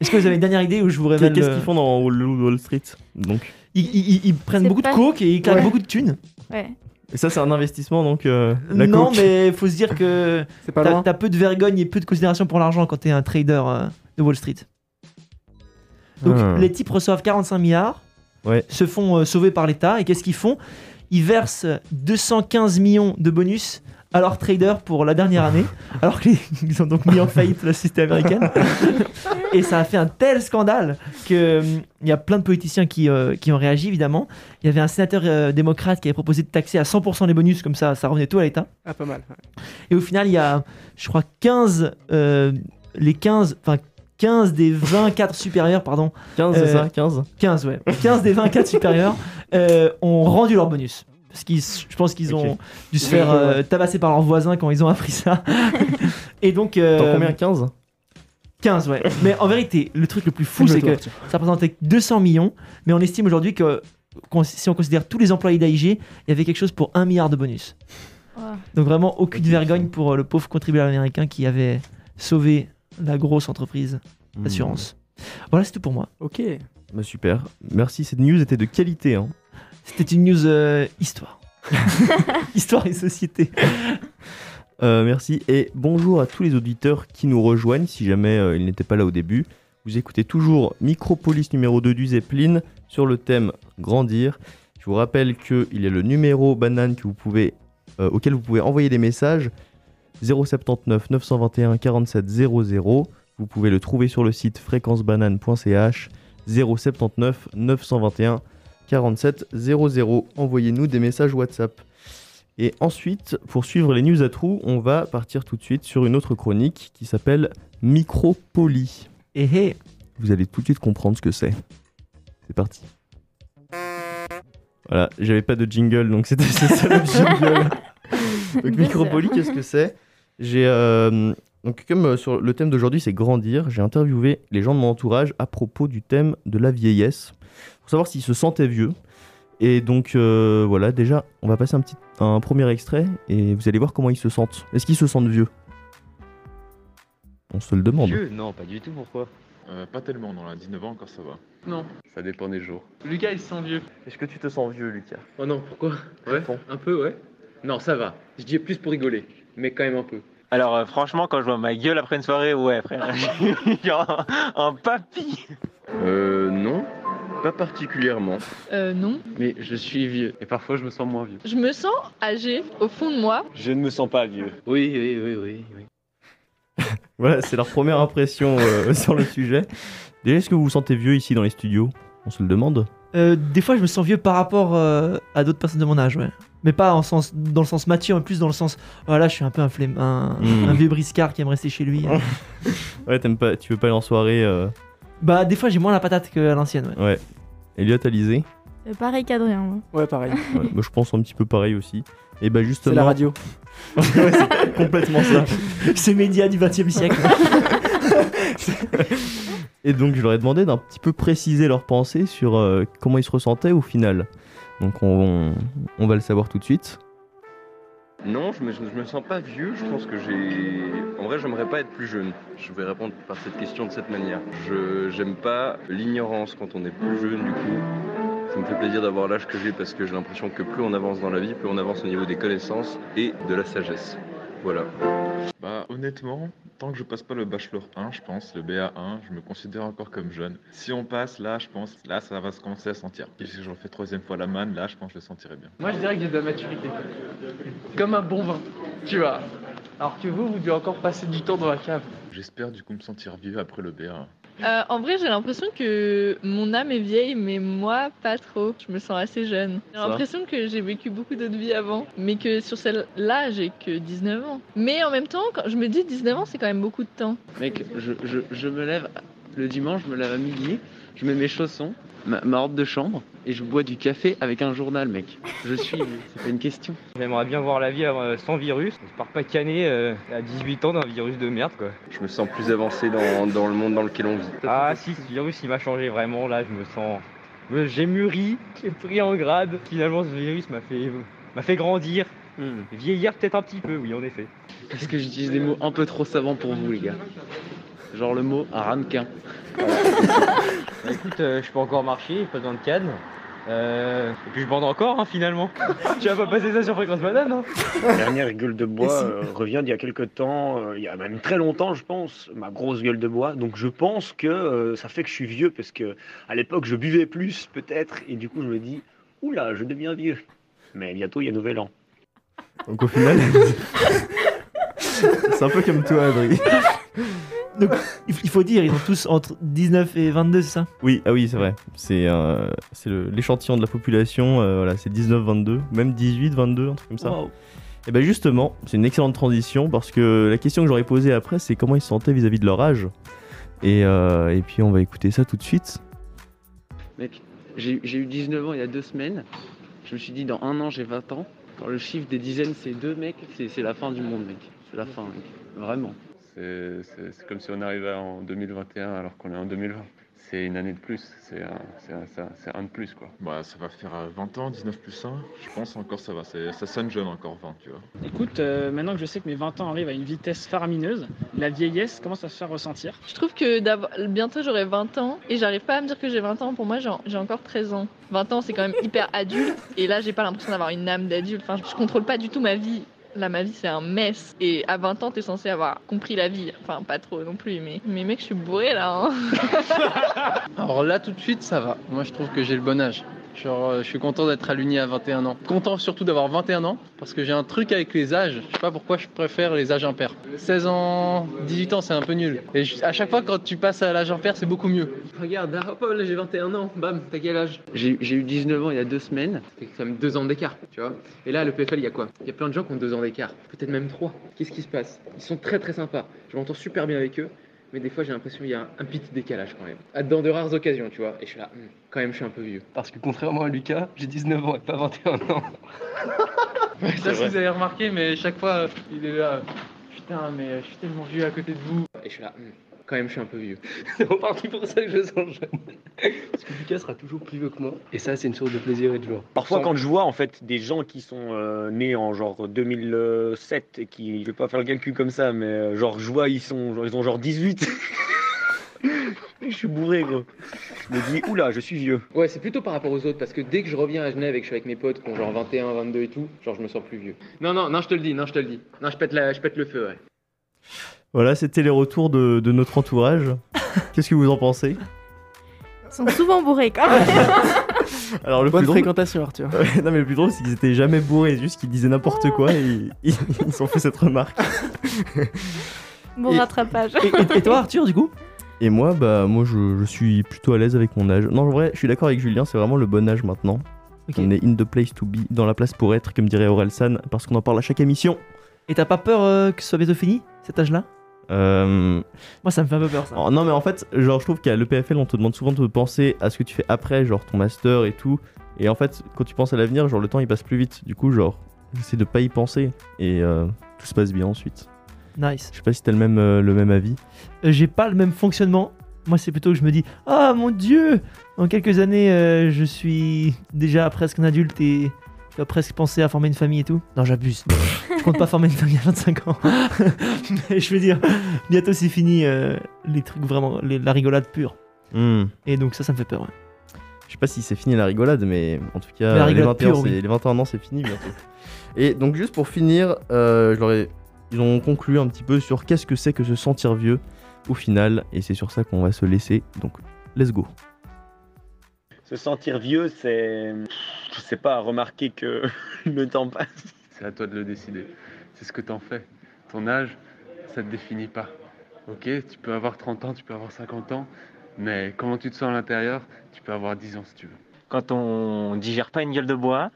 Speaker 4: Est-ce que vous avez une dernière idée où je vous révèle.
Speaker 2: Qu'est-ce
Speaker 4: euh,
Speaker 2: qu'ils font dans le Wall Street Donc,
Speaker 4: ils, ils- ils- prennent beaucoup
Speaker 5: pas-
Speaker 4: de coke et ils claquent
Speaker 3: Ouais.
Speaker 4: beaucoup de thunes.
Speaker 5: Ouais.
Speaker 2: Et ça c'est un investissement donc euh, la
Speaker 4: non,
Speaker 2: coke.
Speaker 4: mais faut se dire que
Speaker 3: C'est pas
Speaker 4: t'as peu de vergogne et peu de considération pour l'argent quand t'es un trader euh, de Wall Street. Donc
Speaker 2: Ah.
Speaker 4: les types reçoivent 45 milliards,
Speaker 2: Ouais.
Speaker 4: se font euh, sauver par l'État et qu'est-ce qu'ils font? Ils versent 215 millions de bonus à leurs traders pour la dernière année, alors qu'ils ont donc mis en faillite la société américaine. et ça a fait un tel scandale que hum, il y a plein de politiciens qui, euh, qui ont réagi évidemment. Il y avait un sénateur euh, démocrate qui avait proposé de taxer à 100% les bonus, comme ça, ça revenait tout à l'État.
Speaker 3: Ah, pas mal. ouais.
Speaker 4: Et au final, il y a, je crois, 15, euh, les 15, enfin 15 des 24 supérieurs, pardon,
Speaker 2: 15 c'est ça 15
Speaker 4: 15, ouais, 15 des 24 supérieurs euh, ont rendu leur bonus. Parce qu'ils, je pense qu'ils ont dû se faire euh, tabasser par leurs voisins quand ils ont appris ça. Et donc, euh,
Speaker 2: Dans combien? 15
Speaker 4: 15, ouais. Mais en vérité, le truc le plus fou, c'est que ça représentait 200 millions, mais on estime aujourd'hui que si on considère tous les employés d'AIG, il y avait quelque chose pour 1 milliard de bonus. Donc vraiment aucune vergogne pour euh, le pauvre contribuable américain qui avait sauvé la grosse entreprise d'assurance. Voilà, c'est tout pour moi.
Speaker 3: Ok.
Speaker 2: Bah, super. Merci, cette news était de qualité. Hein.
Speaker 4: C'était une news euh, histoire. histoire et société.
Speaker 2: Euh, merci et bonjour à tous les auditeurs qui nous rejoignent si jamais euh, ils n'étaient pas là au début. Vous écoutez toujours Micropolis numéro 2 du Zeppelin sur le thème Grandir. Je vous rappelle qu'il y a le numéro banane que vous pouvez, euh, auquel vous pouvez envoyer des messages 079 921 47 00. Vous pouvez le trouver sur le site fréquencebanane.ch 079 921 47 00. Envoyez-nous des messages WhatsApp. Et ensuite, pour suivre les news à trous, on va partir tout de suite sur une autre chronique qui s'appelle Micropoli.
Speaker 4: Et hé,
Speaker 2: Vous allez tout de suite comprendre ce que c'est. C'est parti. Voilà, j'avais pas de jingle, donc c'était ça le jingle. donc qu'est-ce que c'est J'ai euh, donc comme euh, sur le thème d'aujourd'hui c'est grandir, j'ai interviewé les gens de mon entourage à propos du thème de la vieillesse pour savoir s'ils se sentaient vieux. Et donc euh, voilà, déjà on va passer un petit un premier extrait et vous allez voir comment ils se sentent. Est-ce qu'ils se sentent vieux? On se le demande.
Speaker 6: Vieux? Non, pas du tout, pourquoi?
Speaker 7: Euh, pas tellement, non, à 19 ans encore ça va.
Speaker 6: Non,
Speaker 7: Ça dépend des jours.
Speaker 6: Lucas il se sent vieux.
Speaker 2: Est-ce que tu te sens vieux, Lucas?
Speaker 6: Oh non, pourquoi? Ouais, un peu, ouais. Non, ça va. Je dis plus pour rigoler, mais quand même un peu.
Speaker 8: Alors euh, franchement, quand je vois ma gueule après une soirée, ouais frère, genre un, un papy.
Speaker 7: Euh, non, pas particulièrement.
Speaker 9: Euh, non.
Speaker 6: Mais je suis vieux, et parfois je me sens moins vieux.
Speaker 9: Je me sens âgée au fond de moi.
Speaker 8: Je ne me sens pas vieux.
Speaker 6: Oui, oui, oui, oui. oui.
Speaker 2: Voilà, c'est leur première impression euh, sur le sujet. Déjà, est-ce que vous vous sentez vieux ici dans les studios? On se le demande.
Speaker 4: Euh, des fois je me sens vieux par rapport euh, à d'autres personnes de mon âge, ouais. Mais pas en sens, dans le sens mature, mais plus dans le sens, voilà, je suis un peu un, flemme, un, un vieux briscard qui aime rester chez lui. hein.
Speaker 2: Ouais, t'aimes pas, tu veux pas aller en soirée euh,
Speaker 4: bah des fois j'ai moins la patate qu'à l'ancienne, ouais.
Speaker 2: Ouais. Elliot, Alizé
Speaker 5: Euh, pareil qu'Adrien. moi.
Speaker 3: Ouais, pareil.
Speaker 2: ouais, bah, Je pense un petit peu pareil aussi. Et bah justement.
Speaker 3: C'est la radio.
Speaker 2: Ouais, c'est complètement ça.
Speaker 4: Ces médias du 20 e siècle.
Speaker 2: Et donc, je leur ai demandé d'un petit peu préciser leurs pensées sur euh, comment ils se ressentaient au final. Donc, on, on va le savoir tout de suite.
Speaker 7: Non, je me, je me sens pas vieux, je pense que j'ai... En vrai, j'aimerais pas être plus jeune. Je vais répondre par cette question de cette manière. Je j'aime pas l'ignorance quand on est plus jeune, du coup. Ça me fait plaisir d'avoir l'âge que j'ai parce que j'ai l'impression que plus on avance dans la vie, plus on avance au niveau des connaissances et de la sagesse. Voilà.
Speaker 10: Bah honnêtement, Tant que je passe pas le bachelor 1, je pense, le BA1, je me considère encore comme jeune. Si on passe, là, je pense, là, ça va se commencer à sentir. Et si je refais troisième fois la manne, là, je pense que je le sentirai bien.
Speaker 11: Moi, je dirais que j'ai de la maturité. Comme un bon vin, tu vois. Alors que vous, vous devez encore passer du temps dans la cave.
Speaker 10: J'espère du coup me sentir vieux après le BA1.
Speaker 9: Euh, en vrai, j'ai l'impression que mon âme est vieille, mais moi, pas trop. Je me sens assez jeune. J'ai l'impression que j'ai vécu beaucoup d'autres vies avant, mais que sur celle-là, j'ai que 19 ans. Mais en même temps, quand je me dis 19 ans, c'est quand même beaucoup de temps.
Speaker 11: Mec, je, je, je me lève le dimanche, je me lève à midi, je mets mes chaussons, ma, ma robe de chambre, et je bois du café avec un journal, mec. Je suis, c'est pas une question.
Speaker 12: J'aimerais bien voir la vie euh, sans virus. Je pars pas canner euh, à 18 ans d'un virus de merde quoi.
Speaker 7: Je me sens plus avancé dans, dans le monde dans lequel on vit.
Speaker 12: Ah si, ce virus il m'a changé vraiment là, je me sens... J'ai mûri, j'ai pris en grade. Finalement ce virus m'a fait, m'a fait grandir. Vieillir peut-être un petit peu, oui en effet.
Speaker 11: Parce que j'utilise des mots un peu trop savants pour vous, les gars. Genre le mot ramequin.
Speaker 12: Bah, écoute, euh, je peux encore marcher, pas besoin de canne. Euh, et puis je bande encore hein, finalement. tu vas pas passer ça sur fréquence banane hein
Speaker 13: La dernière gueule de bois euh, revient d'il y a quelques temps, euh, il y a même très longtemps, je pense, ma grosse gueule de bois. Donc je pense que euh, ça fait que je suis vieux parce que à l'époque je buvais plus peut-être et du coup je me dis oula je deviens vieux. Mais bientôt il y a Nouvel An.
Speaker 2: Donc au final, c'est un peu comme toi, Adri.
Speaker 4: Donc, il faut dire, ils ont tous entre 19 et 22, c'est ça?
Speaker 2: Oui, ah oui, c'est vrai. C'est euh, l'échantillon de la population. euh, voilà, c'est 19-22, même 18-22, un truc comme ça.
Speaker 4: Wow.
Speaker 2: Et ben justement, c'est une excellente transition parce que la question que j'aurais posée après, c'est comment ils se sentaient vis-à-vis de leur âge. Et, euh, et puis on va écouter ça tout de suite.
Speaker 11: Mec, j'ai eu 19 ans il y a deux semaines. Je me suis dit, dans un an, j'ai 20 ans. Quand le chiffre des dizaines, c'est deux, mec, c'est c'est la fin du monde, mec. C'est la fin, mec. Vraiment.
Speaker 7: C'est comme si on arrivait en 2021 alors qu'on est en 2020. C'est une année de plus, c'est un, de plus quoi.
Speaker 10: Bah, ça va faire euh, 20 ans, 19 plus 1. Je pense encore ça va. Ça sonne jeune encore 20, tu vois.
Speaker 14: Écoute, euh, maintenant que je sais que mes 20 ans arrivent à une vitesse faramineuse, la vieillesse commence à se faire ressentir.
Speaker 9: Je trouve que bientôt j'aurai 20 ans et j'arrive pas à me dire que j'ai 20 ans. Pour moi, j'ai j'ai encore 13 ans. 20 ans, c'est quand même hyper adulte et là, j'ai pas l'impression d'avoir une âme d'adulte. Enfin, je contrôle pas du tout ma vie. Là, ma vie, c'est un mess. Et à 20 ans, t'es censé avoir compris la vie. Enfin, pas trop non plus, mais, mais mec, je suis bourré là. hein.
Speaker 11: Alors là, tout de suite, ça va. Moi, je trouve que j'ai le bon âge. Genre, euh, je suis content d'être à l'Uni à 21 ans. Content surtout d'avoir 21 ans, parce que j'ai un truc avec les âges. Je sais pas pourquoi je préfère les âges impairs. 16 ans, 18 ans, c'est un peu nul. Et je- à chaque fois, quand tu passes à l'âge impair, c'est beaucoup mieux. Regarde, ah, hop, là, j'ai 21 ans. Bam, t'as quel âge? J'ai j'ai eu 19 ans il y a deux semaines. Ça fait quand même deux ans d'écart, tu vois. Et là, le PFL, il y a quoi? Il y a plein de gens qui ont deux ans d'écart. Peut-être même trois. Qu'est-ce qui se passe? Ils sont très très sympas. Je m'entends super bien avec eux. Mais des fois, j'ai l'impression qu'il y a un, petit décalage quand même. À- Dans de rares occasions, tu vois. Et je suis là, Hmm, quand même, je suis un peu vieux.
Speaker 15: Parce que contrairement à Lucas, j'ai 19 ans et pas 21 ans.
Speaker 11: Ouais,
Speaker 15: C'est
Speaker 11: ça, si vous avez remarqué, mais chaque fois, euh, il est là. Putain, mais euh, je suis tellement vieux à côté de vous. Et je suis là, Hmm, quand même, je suis un peu vieux.
Speaker 15: C'est en partie pour ça que je sens jeune. Parce que Lucas sera toujours plus vieux que moi. Et ça, c'est une source de plaisir et de joie.
Speaker 13: Parfois quand je vois en fait des gens qui sont euh, nés en genre 2007 et qui, je vais pas faire le calcul comme ça, mais euh, genre je vois ils sont, genre, ils ont genre 18. je suis bourré gros. Je me dis oula je suis vieux.
Speaker 11: Ouais, c'est plutôt par rapport aux autres, parce que dès que je reviens à Genève et que je suis avec mes potes qui ont genre 21, 22 et tout, genre je me sens plus vieux. Non, non, non, je te le dis, non, je te le dis. Non, je pète, la, je pète le feu, ouais.
Speaker 2: Voilà, c'était les retours de, de notre entourage. Qu'est-ce que vous en pensez?
Speaker 5: Ils sont souvent bourrés quand même.
Speaker 2: Alors le
Speaker 3: Bonne
Speaker 2: plus drôle-
Speaker 3: fréquentation, Arthur.
Speaker 2: Ouais, non mais le plus drôle c'est qu'ils étaient jamais bourrés, juste qu'ils disaient n'importe quoi et ils, ont fait cette remarque.
Speaker 5: Bon
Speaker 2: Et-
Speaker 5: rattrapage.
Speaker 4: Et, et toi, Arthur, du coup?
Speaker 2: Et moi, bah moi je, je suis plutôt à l'aise avec mon âge. Non en vrai, je suis d'accord avec Julien, c'est vraiment le bon âge maintenant. On est in the place to be, dans la place pour être, comme dirait Aurel San, parce qu'on en parle à chaque émission.
Speaker 4: Et t'as pas peur euh, que ce soit bientôt fini, cet âge-là?
Speaker 2: Euh,
Speaker 4: Moi, ça me fait un peu peur, ça.
Speaker 2: Oh, non mais en fait, genre je trouve qu'à l'EPFL on te demande souvent de penser à ce que tu fais après, genre ton master et tout. Et en fait, quand tu penses à l'avenir, genre le temps il passe plus vite. Du coup, genre, j'essaie de pas y penser et euh, tout se passe bien ensuite.
Speaker 4: Nice.
Speaker 2: Je sais pas si t'as le même, euh, le même avis.
Speaker 4: J'ai pas le même fonctionnement. Moi, c'est plutôt que je me dis Ah mon dieu Dans quelques années, je suis déjà presque un adulte et je dois presque penser à former une famille et tout. Non, j'abuse. je compte pas former une famille à 25 ans. Mais je veux dire, bientôt c'est fini euh, les trucs vraiment, les- la rigolade pure.
Speaker 2: Hmm.
Speaker 4: Et donc, ça, ça me fait peur. ouais.
Speaker 2: Je sais pas si c'est fini la rigolade, mais en tout cas, les,
Speaker 4: rigolade
Speaker 2: 21,
Speaker 4: pure,
Speaker 2: c'est-
Speaker 4: oui.
Speaker 2: les 21 ans c'est fini bientôt. et donc juste pour finir, euh, je leur ai ils ont conclu un petit peu sur qu'est-ce que c'est que se sentir vieux au final, et c'est sur ça qu'on va se laisser. Donc, let's go.
Speaker 13: Se sentir vieux, c'est. Je sais pas, remarquer que le temps passe.
Speaker 10: C'est à toi de le décider. C'est ce que t'en fais. Ton âge, ça te définit pas. Ok, tu peux avoir 30 ans, tu peux avoir 50 ans, mais comment tu te sens à l'intérieur, tu peux avoir 10 ans si tu veux.
Speaker 8: Quand on digère pas une gueule de bois,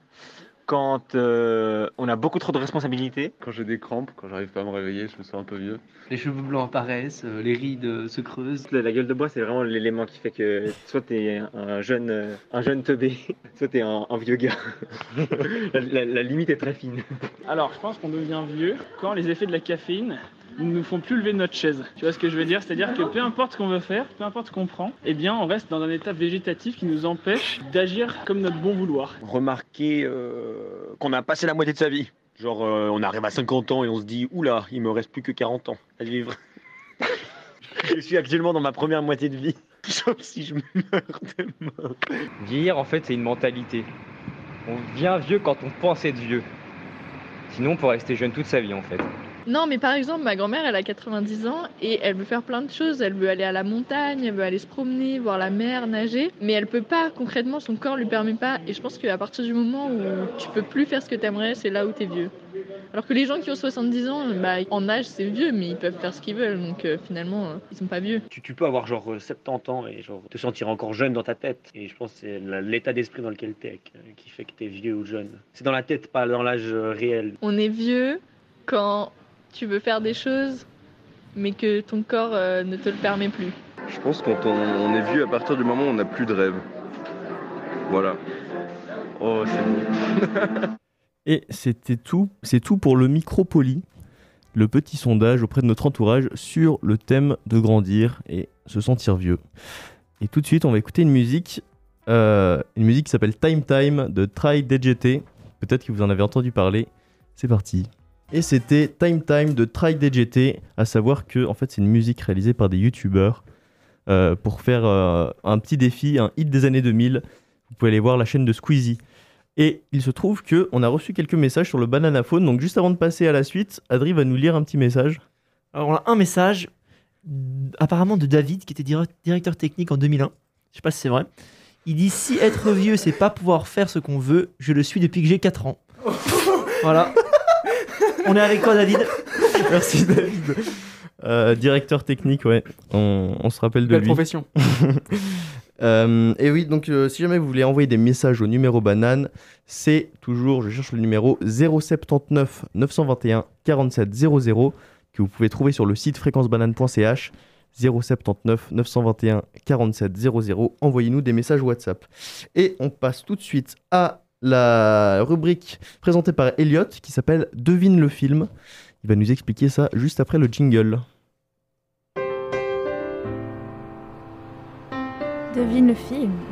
Speaker 8: quand euh, on a beaucoup trop de responsabilités.
Speaker 10: Quand j'ai des crampes, quand j'arrive pas à me réveiller, je me sens un peu vieux.
Speaker 15: Les cheveux blancs apparaissent, euh, les rides euh, se creusent.
Speaker 12: La, la gueule de bois, c'est vraiment l'élément qui fait que soit t'es un jeune, un jeune teubé, soit t'es un, un vieux gars. la, la- la limite est très fine.
Speaker 14: Alors, je pense qu'on devient vieux quand les effets de la caféine ne nous font plus lever de notre chaise. Tu vois ce que je veux dire? C'est-à-dire que peu importe ce qu'on veut faire, peu importe ce qu'on prend, eh bien, on reste dans un état végétatif qui nous empêche d'agir comme notre bon vouloir.
Speaker 13: Remarquer euh, qu'on a passé la moitié de sa vie. Genre, euh, on arrive à 50 ans et on se dit, oula, il me reste plus que 40 ans à vivre. je suis actuellement dans ma première moitié de vie. Sauf si je meurs demain.
Speaker 12: Vieillir, en fait, c'est une mentalité. On devient vieux quand on pense être vieux. Sinon, on peut rester jeune toute sa vie, en fait.
Speaker 9: Non, mais par exemple, ma grand-mère, elle a 90 ans et elle veut faire plein de choses. Elle veut aller à la montagne, elle veut aller se promener, voir la mer, nager. Mais elle peut pas, concrètement, son corps lui permet pas. Et je pense qu'à partir du moment où tu peux plus faire ce que t'aimerais, c'est là où t'es vieux. Alors que les gens qui ont 70 ans, bah, en âge, c'est vieux, mais ils peuvent faire ce qu'ils veulent. Donc euh, finalement, euh, ils sont pas vieux.
Speaker 13: Tu, tu peux avoir genre euh, 70 ans et genre te sentir encore jeune dans ta tête. Et je pense que c'est l'état d'esprit dans lequel t'es euh, qui fait que t'es vieux ou jeune. C'est dans la tête, pas dans l'âge euh, réel.
Speaker 9: On est vieux quand tu veux faire des choses, mais que ton corps euh, ne te le permet plus.
Speaker 7: Je pense quand on, on est vieux à partir du moment où on n'a plus de rêve. Voilà. Oh, c'est beau.
Speaker 2: Et c'était tout, c'est tout pour le Micropoli, le petit sondage auprès de notre entourage sur le thème de grandir et se sentir vieux. Et tout de suite, on va écouter une musique, euh, une musique qui s'appelle Time Time de Try DJT. Peut-être que vous en avez entendu parler. C'est parti. Et c'était Time Time de Try DJT, à savoir que en fait c'est une musique réalisée par des youtubeurs euh, pour faire euh, un petit défi, un hit des années 2000. Vous pouvez aller voir la chaîne de Squeezie. Et il se trouve que on a reçu quelques messages sur le banana phone. Donc juste avant de passer à la suite, Adri va nous lire un petit message.
Speaker 4: Alors on a un message apparemment de David qui était dir- directeur technique en 2001. Je sais pas si c'est vrai. Il dit si être vieux c'est pas pouvoir faire ce qu'on veut, je le suis depuis que j'ai 4 ans. voilà. On est avec toi David.
Speaker 2: Merci David. Euh, directeur technique, ouais. On, on se rappelle de
Speaker 3: Belle
Speaker 2: lui.
Speaker 3: profession.
Speaker 2: Euh, et oui, donc euh, si jamais vous voulez envoyer des messages au numéro banane, c'est toujours, je cherche le numéro 079 921 47 00 que vous pouvez trouver sur le site fréquencebanane.ch 079 921 47 00. Envoyez-nous des messages WhatsApp. Et on passe tout de suite à la rubrique présentée par Elliot qui s'appelle Devine le film. Il va nous expliquer ça juste après le jingle.
Speaker 5: Devine le film.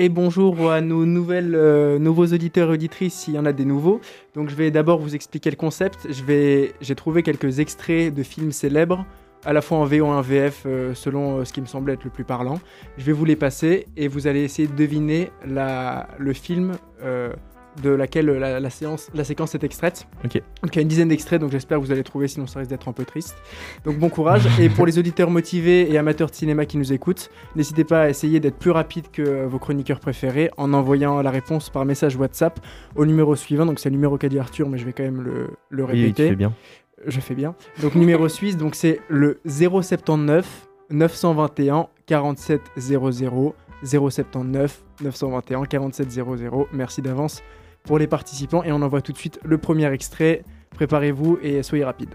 Speaker 3: Et bonjour à nos nouvelles, euh, nouveaux auditeurs et auditrices, s'il y en a des nouveaux. Donc je vais d'abord vous expliquer le concept. J'ai trouvé quelques extraits de films célèbres, à la fois en VO et en VF, euh, selon euh, ce qui me semble être le plus parlant. Je vais vous les passer et vous allez essayer de deviner la, le film de laquelle la, la séance, la séquence est extraite.
Speaker 2: Ok.
Speaker 3: Donc il y a une dizaine d'extraits, donc j'espère que vous allez trouver, sinon ça risque d'être un peu triste. Donc bon courage. et pour les auditeurs motivés et amateurs de cinéma qui nous écoutent, n'hésitez pas à essayer d'être plus rapide que vos chroniqueurs préférés en envoyant la réponse par message WhatsApp au numéro suivant. Donc c'est le numéro qu'a dit Arthur, mais je vais quand même le, le
Speaker 2: Oui, oui,
Speaker 3: répéter.
Speaker 2: tu fais bien.
Speaker 3: Je fais bien. Donc numéro suisse, donc c'est le 079 921 47 00 079 921 47 00. Merci d'avance pour les participants et on envoie tout de suite le premier extrait. Préparez-vous et soyez rapide.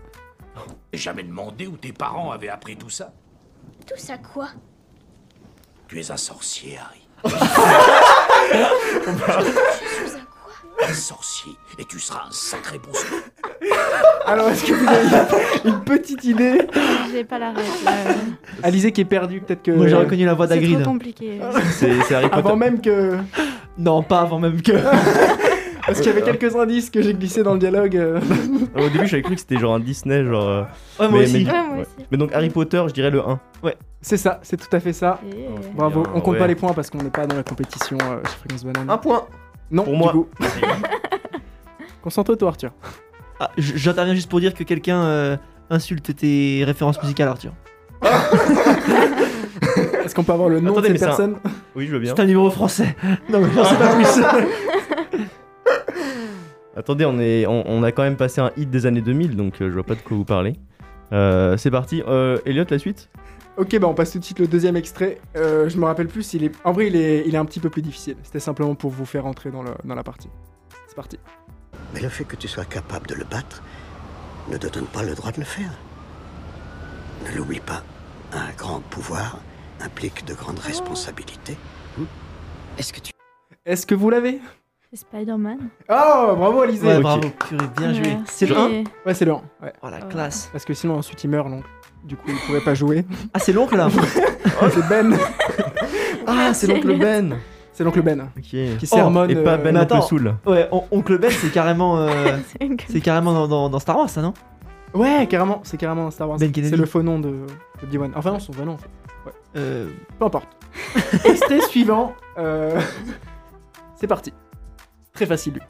Speaker 16: Jamais demandé où tes parents avaient appris tout ça.
Speaker 17: Tout ça quoi?
Speaker 16: Tu es un sorcier, Harry.
Speaker 17: Je suis un quoi?
Speaker 16: Un sorcier, et tu seras un sacré bon.
Speaker 3: Alors est-ce que vous avez une petite idée?
Speaker 5: J'ai pas la ref. là.
Speaker 3: Alizé qui est perdu, peut-être que.
Speaker 4: Moi j'ai reconnu la voix
Speaker 5: C'est
Speaker 4: d'Agrid.
Speaker 5: trop compliqué.
Speaker 2: C'est c'est Harry Potter.
Speaker 3: Avant même que.
Speaker 4: Non, pas avant même que.
Speaker 3: Parce qu'il y avait quelques indices que j'ai glissés dans le dialogue. euh.
Speaker 2: Au début, j'avais cru que c'était genre un Disney, genre. euh,
Speaker 3: Ouais, moi aussi.
Speaker 2: Mais,
Speaker 3: Ouais, moi aussi.
Speaker 2: mais donc Harry Potter, je dirais le 1.
Speaker 3: Ouais, c'est ça, c'est tout à fait ça. Bravo,
Speaker 2: Bien,
Speaker 3: on compte
Speaker 2: ouais.
Speaker 3: pas les points parce qu'on n'est pas dans la compétition euh, chez Fréquence Banane.
Speaker 2: Un point
Speaker 3: Non,
Speaker 2: Pour moi.
Speaker 3: du coup. Concentre-toi, Arthur.
Speaker 4: Ah, J'interviens juste pour dire que quelqu'un euh, insulte tes références musicales, Arthur.
Speaker 3: Est-ce qu'on peut avoir le nom
Speaker 2: Attendez,
Speaker 3: de
Speaker 2: mais
Speaker 3: cette
Speaker 2: c'est un-
Speaker 3: personne?
Speaker 2: Oui, je veux bien.
Speaker 4: C'est un numéro français. Non, mais j'en sais pas plus.
Speaker 2: Attendez, on, est, on, on a quand même passé un hit des années 2000, donc euh, je vois pas de quoi vous parlez. Euh, c'est parti. Euh, Elliot, la suite?
Speaker 3: Ok, bah on passe tout de suite le deuxième extrait. Euh, je me rappelle plus, il est... en vrai il est, il est un petit peu plus difficile. C'était simplement pour vous faire entrer dans, le- dans la partie. C'est parti.
Speaker 18: Mais le fait que tu sois capable de le battre ne te donne pas le droit de le faire. Ne l'oublie pas, un grand pouvoir implique de grandes responsabilités.
Speaker 3: Est-ce que tu... Est-ce que vous l'avez?
Speaker 5: C'est Spider-Man.
Speaker 3: Oh, bravo Alizé
Speaker 4: Ouais, bravo, purée, bien joué.
Speaker 5: Merci.
Speaker 4: C'est le 1
Speaker 3: Ouais, c'est le 1. Ouais.
Speaker 4: Oh la classe.
Speaker 3: Parce que sinon ensuite il meurt, donc du coup il pourrait pas jouer.
Speaker 4: Ah, c'est l'oncle là
Speaker 3: Oh, c'est Ben
Speaker 2: Ah, c'est l'oncle Ben
Speaker 3: C'est l'oncle Ben.
Speaker 2: Ok.
Speaker 3: Qui sermonne.
Speaker 2: et pas
Speaker 3: euh,
Speaker 2: Ben
Speaker 4: Mais
Speaker 2: Soul.
Speaker 4: Ouais, on- Oncle Ben, c'est carrément, euh, c'est carrément dans, dans- dans Star Wars, ça, non?
Speaker 3: Ouais, carrément, c'est carrément un Star Wars.
Speaker 4: Ben Kennedy.
Speaker 3: c'est le faux nom de, de Obi-Wan. Enfin non, son vrai nom en fait. Ouais.
Speaker 4: Euh,
Speaker 3: Peu importe. Extrait suivant. euh, c'est parti. Très facile lui.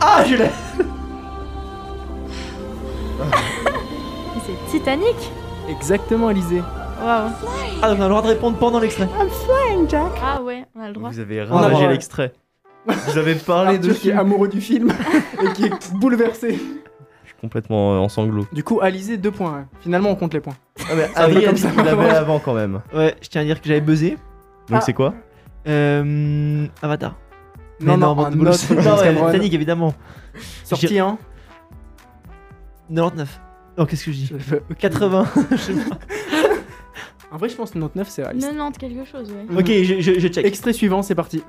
Speaker 4: Ah, je l'ai
Speaker 5: Mais c'est Titanic
Speaker 3: Exactement, Alizé.
Speaker 5: Waouh.
Speaker 4: Ah, on a le droit de répondre pendant l'extrait.
Speaker 5: I'm flying, Jack. Ah ouais, on a le droit.
Speaker 2: Vous avez
Speaker 3: On a
Speaker 2: ravagé
Speaker 3: droit.
Speaker 2: l'extrait. Vous avez parlé
Speaker 3: Arthur qui est amoureux du film et qui est bouleversé.
Speaker 2: Je suis complètement euh, en sanglots.
Speaker 3: Du coup, Alizé, deux points. hein. Finalement, on compte les points.
Speaker 2: Ah, mais Adrien,
Speaker 3: comme ça,
Speaker 2: il l'avait
Speaker 3: vraiment.
Speaker 2: avant quand même.
Speaker 4: Ouais, je tiens à dire que j'avais buzzé.
Speaker 2: Donc
Speaker 3: Ah.
Speaker 2: c'est quoi
Speaker 4: Euh, Avatar.
Speaker 3: Non,
Speaker 4: Mais
Speaker 3: non,
Speaker 4: Non,
Speaker 3: Cameron.
Speaker 4: Titanic, évidemment.
Speaker 3: Sorti, hein
Speaker 4: 99. Oh, qu'est-ce que je dis
Speaker 3: Je veux- ok.
Speaker 4: 80. je sais pas.
Speaker 3: En vrai, je pense que 99, c'est réaliste.
Speaker 5: 90 quelque chose, ouais.
Speaker 3: Mhm.
Speaker 4: Ok, je, je, je check.
Speaker 3: Extrait suivant, c'est parti.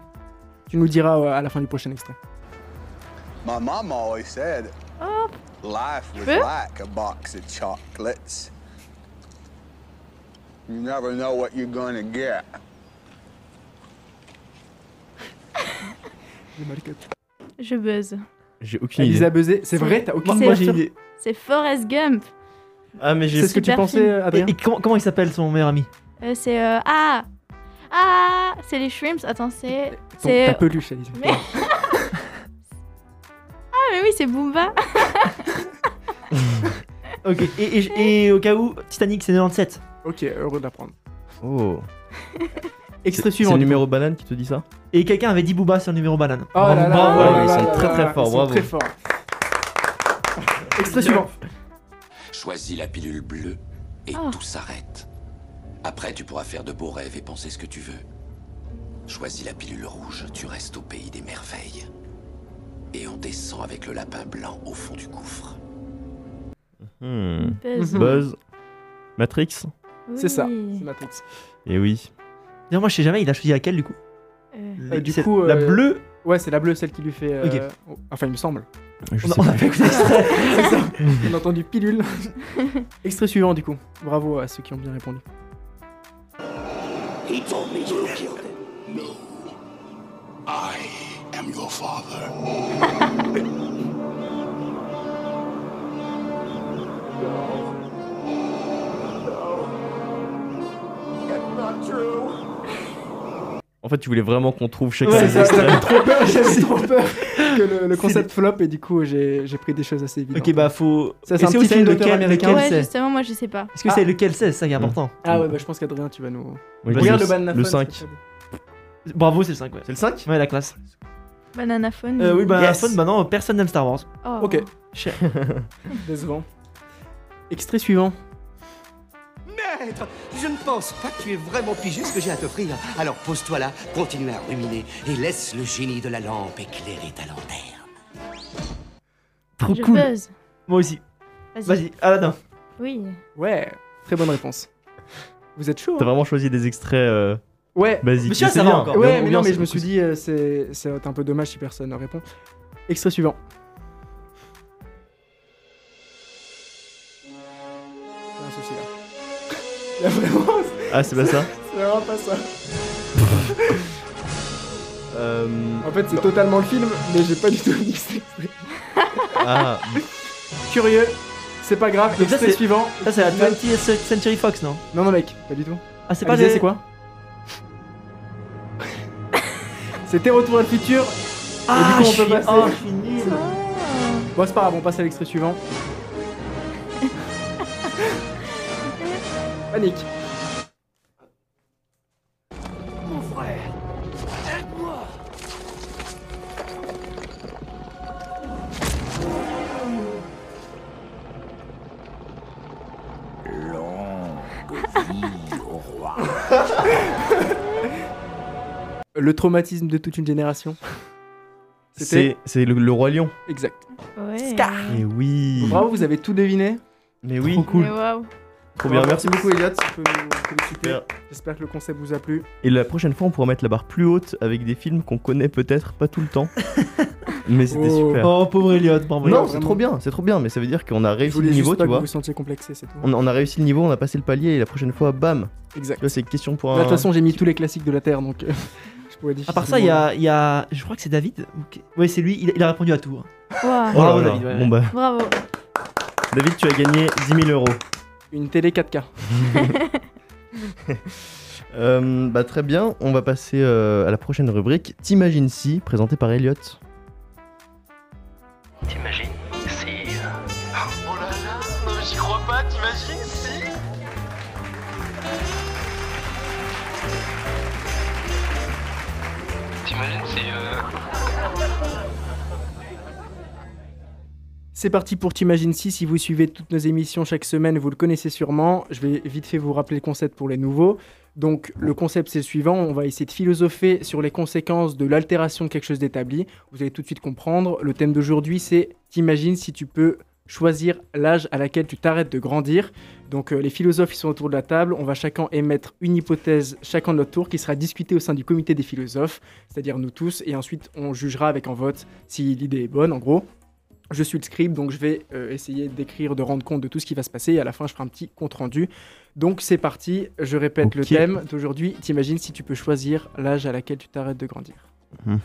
Speaker 3: Tu nous diras euh, à la fin du prochain extrait.
Speaker 19: My mom always said
Speaker 5: Oh,
Speaker 19: life was like a box of chocolates. You never know what you're gonna get.
Speaker 5: Je buzz.
Speaker 2: J'ai aucune idée.
Speaker 3: Elisa buzzé, c'est vrai, t'as aucune
Speaker 5: C'est-
Speaker 4: Moi, j'ai
Speaker 3: idée.
Speaker 5: C'est Forrest Gump.
Speaker 2: Ah, mais j'ai.
Speaker 3: C'est ce que tu pensais,
Speaker 4: Et,
Speaker 3: Adrien
Speaker 4: et comment, comment il s'appelle son meilleur ami?
Speaker 5: Euh, c'est euh, ah ah c'est les shrimps. Attends c'est c'est
Speaker 3: Ta peluche, Elisa.
Speaker 5: mais ah mais oui c'est Boomba.
Speaker 4: Ok, et, et- et au cas où, Titanic c'est 97.
Speaker 3: Ok, heureux d'apprendre.
Speaker 2: Oh.
Speaker 3: Extrait
Speaker 2: C'est
Speaker 3: suivant.
Speaker 2: le
Speaker 3: du coup.
Speaker 2: numéro banane qui te dit ça
Speaker 4: Et quelqu'un avait dit Booba sur le numéro banane.
Speaker 3: Oh là là,
Speaker 4: bravo.
Speaker 3: là là
Speaker 2: ils
Speaker 3: là
Speaker 2: sont
Speaker 3: là
Speaker 2: très,
Speaker 3: là
Speaker 2: très forts, bravo.
Speaker 3: Très forts. Extrait suivant.
Speaker 16: Choisis la pilule bleue et
Speaker 5: Oh.
Speaker 16: tout s'arrête. Après, tu pourras faire de beaux rêves et penser ce que tu veux. Choisis la pilule rouge, tu restes au pays des merveilles. Et on descend avec le lapin blanc au fond du gouffre.
Speaker 2: Hmm.
Speaker 5: Buzz.
Speaker 2: Buzz. Matrix
Speaker 3: C'est ça, c'est Matrix.
Speaker 2: Et oui.
Speaker 4: D'ailleurs, moi je sais jamais, il a choisi laquelle du coup
Speaker 5: Euh,
Speaker 3: Euh, du coup,
Speaker 4: La
Speaker 3: euh,
Speaker 4: bleue
Speaker 3: Ouais, c'est la bleue, celle qui lui fait. euh,
Speaker 4: Ok.
Speaker 3: oh, Enfin, il me semble.
Speaker 2: Je
Speaker 4: On a,
Speaker 2: sais
Speaker 4: on a
Speaker 2: pas.
Speaker 4: fait écouter
Speaker 3: ça. On a entendu pilule. Extrait suivant, du coup. Bravo à ceux qui ont bien répondu.
Speaker 16: He told me you killed him. I am your father.
Speaker 2: En fait, tu voulais vraiment qu'on trouve chaque
Speaker 3: Ouais, ça,
Speaker 2: extraits.
Speaker 3: j'avais trop peur, j'avais trop peur que le, le concept flop et du coup j'ai pris des choses assez évidentes.
Speaker 4: Ok, bah faut.
Speaker 3: Ça, c'est un petit film
Speaker 4: lequel,
Speaker 3: américain.
Speaker 5: Ouais
Speaker 4: c'est.
Speaker 5: justement moi je sais pas.
Speaker 4: Est-ce que c'est lequel c'est? C'est ça qui est important.
Speaker 3: Ah ouais, bah je pense qu'Adrien tu vas nous.
Speaker 2: Je
Speaker 3: Regarde le banana
Speaker 2: Le
Speaker 3: phone,
Speaker 2: 5.
Speaker 3: c'est très beau.
Speaker 4: Bravo, c'est le 5, ouais.
Speaker 2: C'est le 5
Speaker 4: Ouais, la classe.
Speaker 5: Banana phone.
Speaker 4: Euh, oui, bah,
Speaker 3: Yes.
Speaker 4: Phone, non, personne n'aime Star Wars.
Speaker 5: Oh.
Speaker 3: Ok,
Speaker 4: Cher.
Speaker 3: décevant. Extrait suivant.
Speaker 18: Maître, je ne pense pas que tu aies vraiment pigé ce que j'ai à t'offrir. Alors pose-toi là, continue à ruminer et laisse le génie de la lampe éclairer ta lanterne.
Speaker 4: Trop
Speaker 5: Je
Speaker 4: cool.
Speaker 5: buzz.
Speaker 4: Moi aussi.
Speaker 5: Vas-y.
Speaker 4: Aladdin.
Speaker 5: Oui.
Speaker 3: Ouais, très bonne réponse. Vous êtes chaud
Speaker 2: T'as
Speaker 3: hein
Speaker 2: vraiment choisi des extraits euh,
Speaker 3: Ouais.
Speaker 2: basiques. Mais
Speaker 4: ça
Speaker 2: c'est
Speaker 4: va
Speaker 2: bien.
Speaker 4: encore.
Speaker 3: Ouais, mais non, mais je me suis dit, euh, c'est c'est un peu dommage si personne ne répond. Extrait suivant. Vraiment.
Speaker 2: Ah, c'est pas ça
Speaker 3: C'est vraiment pas ça.
Speaker 2: Euh,
Speaker 3: En fait, c'est totalement le film, mais j'ai pas du tout mixé.
Speaker 2: Ah,
Speaker 3: Curieux, c'est pas grave.
Speaker 4: Donc ça, c'est-
Speaker 3: suivant.
Speaker 4: Ça, c'est la 20th Century Fox, non
Speaker 3: Non, non, mec, pas du tout.
Speaker 4: Ah, c'est pas des-
Speaker 3: c'est quoi C'était Retour à le futur.
Speaker 4: Ah,
Speaker 3: Et du coup,
Speaker 4: je
Speaker 3: on peut passer.
Speaker 4: oh, je suis nul.
Speaker 3: Bon, c'est pas grave, on passe à l'extrait suivant. Panique.
Speaker 20: Mon frère, aide-moi
Speaker 18: Longue vie au roi.
Speaker 3: Le traumatisme de toute une génération.
Speaker 2: c'est c'est le, le roi lion.
Speaker 3: Exact.
Speaker 5: Ouais.
Speaker 2: Et oui.
Speaker 3: Bravo, vous avez tout deviné.
Speaker 2: Mais oui.
Speaker 3: Trop cool.
Speaker 5: Mais waouh.
Speaker 2: Trop bien. Merci beaucoup Elliot.
Speaker 3: Féliciter. J'espère que le concept vous a plu.
Speaker 2: Et la prochaine fois, on pourra mettre la barre plus haute avec des films qu'on connaît peut-être pas tout le temps. mais c'était
Speaker 3: Oh.
Speaker 2: super.
Speaker 4: Oh, pauvre Elliot, bravo.
Speaker 2: Non, c'est trop bien, c'est trop bien, mais ça veut dire qu'on a réussi le niveau,
Speaker 3: juste pas
Speaker 2: tu vois.
Speaker 3: vous sentiez complexé, c'est tout.
Speaker 2: On, on a réussi le niveau, on a passé le palier et la prochaine fois, bam.
Speaker 3: Exact.
Speaker 2: C'est question pour
Speaker 3: Là,
Speaker 2: un.
Speaker 3: de toute façon, j'ai mis tous les classiques de la Terre, donc euh, je pourrais
Speaker 4: À part ça, il y a, il y a- Je crois que c'est David. qui- Ouais, c'est lui, il, il a répondu à tout. hein.
Speaker 2: Oh là
Speaker 4: Bravo,
Speaker 2: là.
Speaker 4: David, ouais,
Speaker 2: Bon bah,
Speaker 5: Bravo.
Speaker 2: David, tu as gagné 10 000 euros.
Speaker 3: Une télé 4K.
Speaker 2: Euh, bah très bien, on va passer euh, à la prochaine rubrique. T'imagines si, présentée par Elliot.
Speaker 1: T'imagines si. Oh là là, non, mais j'y crois pas, t'imagines si. T'imagines si. Euh...
Speaker 3: C'est parti pour T'imagines si. Si vous suivez toutes nos émissions chaque semaine, vous le connaissez sûrement. Je vais vite fait vous rappeler le concept pour les nouveaux. Donc, le concept, c'est le suivant. On va essayer de philosopher sur les conséquences de l'altération de quelque chose d'établi. Vous allez tout de suite comprendre. Le thème d'aujourd'hui, c'est T'imagines si tu peux choisir l'âge à laquelle tu t'arrêtes de grandir. Donc, euh, les philosophes, ils sont autour de la table. On va chacun émettre une hypothèse, chacun de notre tour, qui sera discutée au sein du comité des philosophes, c'est-à-dire nous tous. Et ensuite, on jugera avec un vote si l'idée est bonne, en gros. Je suis le scribe, donc je vais euh, essayer d'écrire, de rendre compte de tout ce qui va se passer, et à la fin, je ferai un petit compte-rendu. Donc c'est parti, je répète le thème d'aujourd'hui. T'imagines si tu peux choisir l'âge à laquelle tu t'arrêtes de grandir.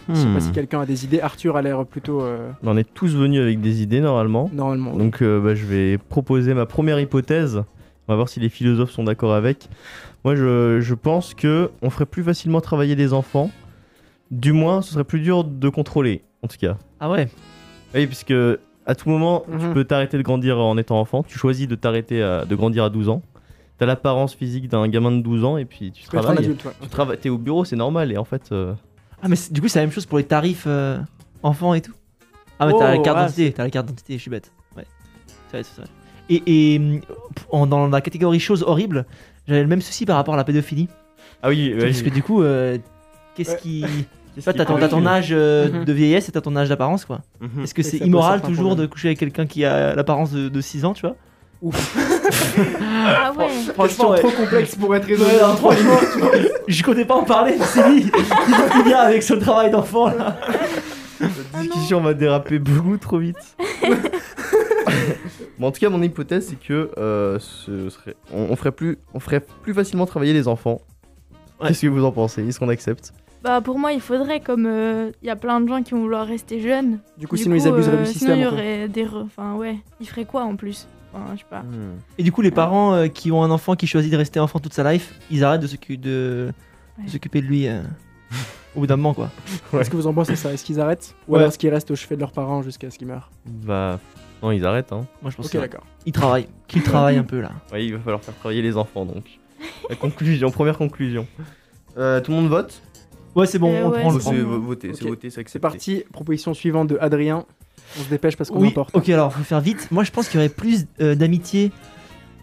Speaker 3: Je sais pas si quelqu'un a des idées. Arthur a l'air plutôt... euh,
Speaker 2: On est tous venus avec des idées normalement.
Speaker 3: Normalement.
Speaker 2: Donc euh, bah, je vais proposer ma première hypothèse. On va voir si les philosophes sont d'accord avec. Moi je, je pense que on ferait plus facilement travailler les enfants. Du moins, ce serait plus dur de contrôler, en tout cas.
Speaker 4: Ah ouais?
Speaker 2: Oui, puisque à tout moment, tu
Speaker 3: Mhm.
Speaker 2: peux t'arrêter de grandir en étant enfant. Tu choisis de t'arrêter à- de grandir à 12 ans. T'as l'apparence physique d'un gamin de 12 ans et puis tu
Speaker 3: un
Speaker 2: travailles.
Speaker 3: adulte, ouais.
Speaker 2: Tu travailles, t'es au bureau, c'est normal. Et en fait, euh,
Speaker 4: Ah, mais du coup, c'est la même chose pour les tarifs euh, enfants et tout. Ah, mais t'as la
Speaker 3: Oh,
Speaker 4: carte
Speaker 3: ah,
Speaker 4: d'identité, t'as la carte d'identité, je suis bête. Ouais. C'est vrai, c'est vrai. Et, et en- dans la catégorie choses horribles, j'avais le même souci par rapport à la pédophilie.
Speaker 2: Ah oui, ouais,
Speaker 4: Parce que du coup, euh, qu'est-ce
Speaker 3: Ouais.
Speaker 4: qui. Toi, t'as ton, âge euh,
Speaker 3: Mhm.
Speaker 4: de vieillesse et t'as ton âge d'apparence, quoi.
Speaker 2: Mhm.
Speaker 4: Est-ce que c'est immoral toujours de coucher avec quelqu'un qui a l'apparence de, de 6 ans, tu vois
Speaker 5: Ah ouais.
Speaker 3: Question
Speaker 4: ouais.
Speaker 3: trop complexe pour être raisonnable.
Speaker 4: Franchement, je comptais pas en parler, c'est lui qui vient avec son travail d'enfant là.
Speaker 2: La discussion va déraper beaucoup trop vite. bon, en tout cas, mon hypothèse, c'est que euh, ce serait, on, on ferait plus, on ferait plus facilement travailler les enfants.
Speaker 4: Ouais.
Speaker 2: Qu'est-ce que vous en pensez? Est-ce qu'on accepte?
Speaker 5: Bah pour moi il faudrait comme il y a plein de gens qui vont vouloir rester jeunes.
Speaker 3: Du coup, sinon, ils abuseraient du système,
Speaker 5: Sinon il y aurait des re- enfin ouais, ils feraient quoi en plus? Enfin je sais pas.
Speaker 4: Et du coup, les parents euh, qui ont un enfant qui choisit de rester enfant toute sa life, ils arrêtent de s'occu- de- de
Speaker 5: Ouais.
Speaker 4: s'occuper de lui euh, au bout d'un moment, quoi.
Speaker 3: Est-ce que vous en pensez ça? Est-ce qu'ils arrêtent? Ou
Speaker 4: Ouais.
Speaker 3: alors est-ce qu'ils restent au chevet de leurs parents jusqu'à ce qu'ils meurent?
Speaker 2: Bah, non, ils arrêtent. Hein.
Speaker 4: Moi, je pense que
Speaker 3: d'accord.
Speaker 4: ils travaillent, qu'ils travaillent un peu là.
Speaker 2: Ouais, il va falloir faire travailler les enfants, donc. La conclusion, première conclusion. Euh, tout le monde vote?
Speaker 4: Ouais, c'est bon,
Speaker 5: Euh,
Speaker 4: on
Speaker 5: ouais,
Speaker 4: prend le
Speaker 5: c'est
Speaker 4: prend.
Speaker 2: C'est voter, c'est
Speaker 3: Ok.
Speaker 2: voter, c'est accepté.
Speaker 3: C'est parti, proposition suivante de Adrien. On se dépêche parce qu'on
Speaker 4: Oui,
Speaker 3: emporte.
Speaker 4: ok, alors faut faire vite. Moi, je pense qu'il y aurait plus euh, d'amitié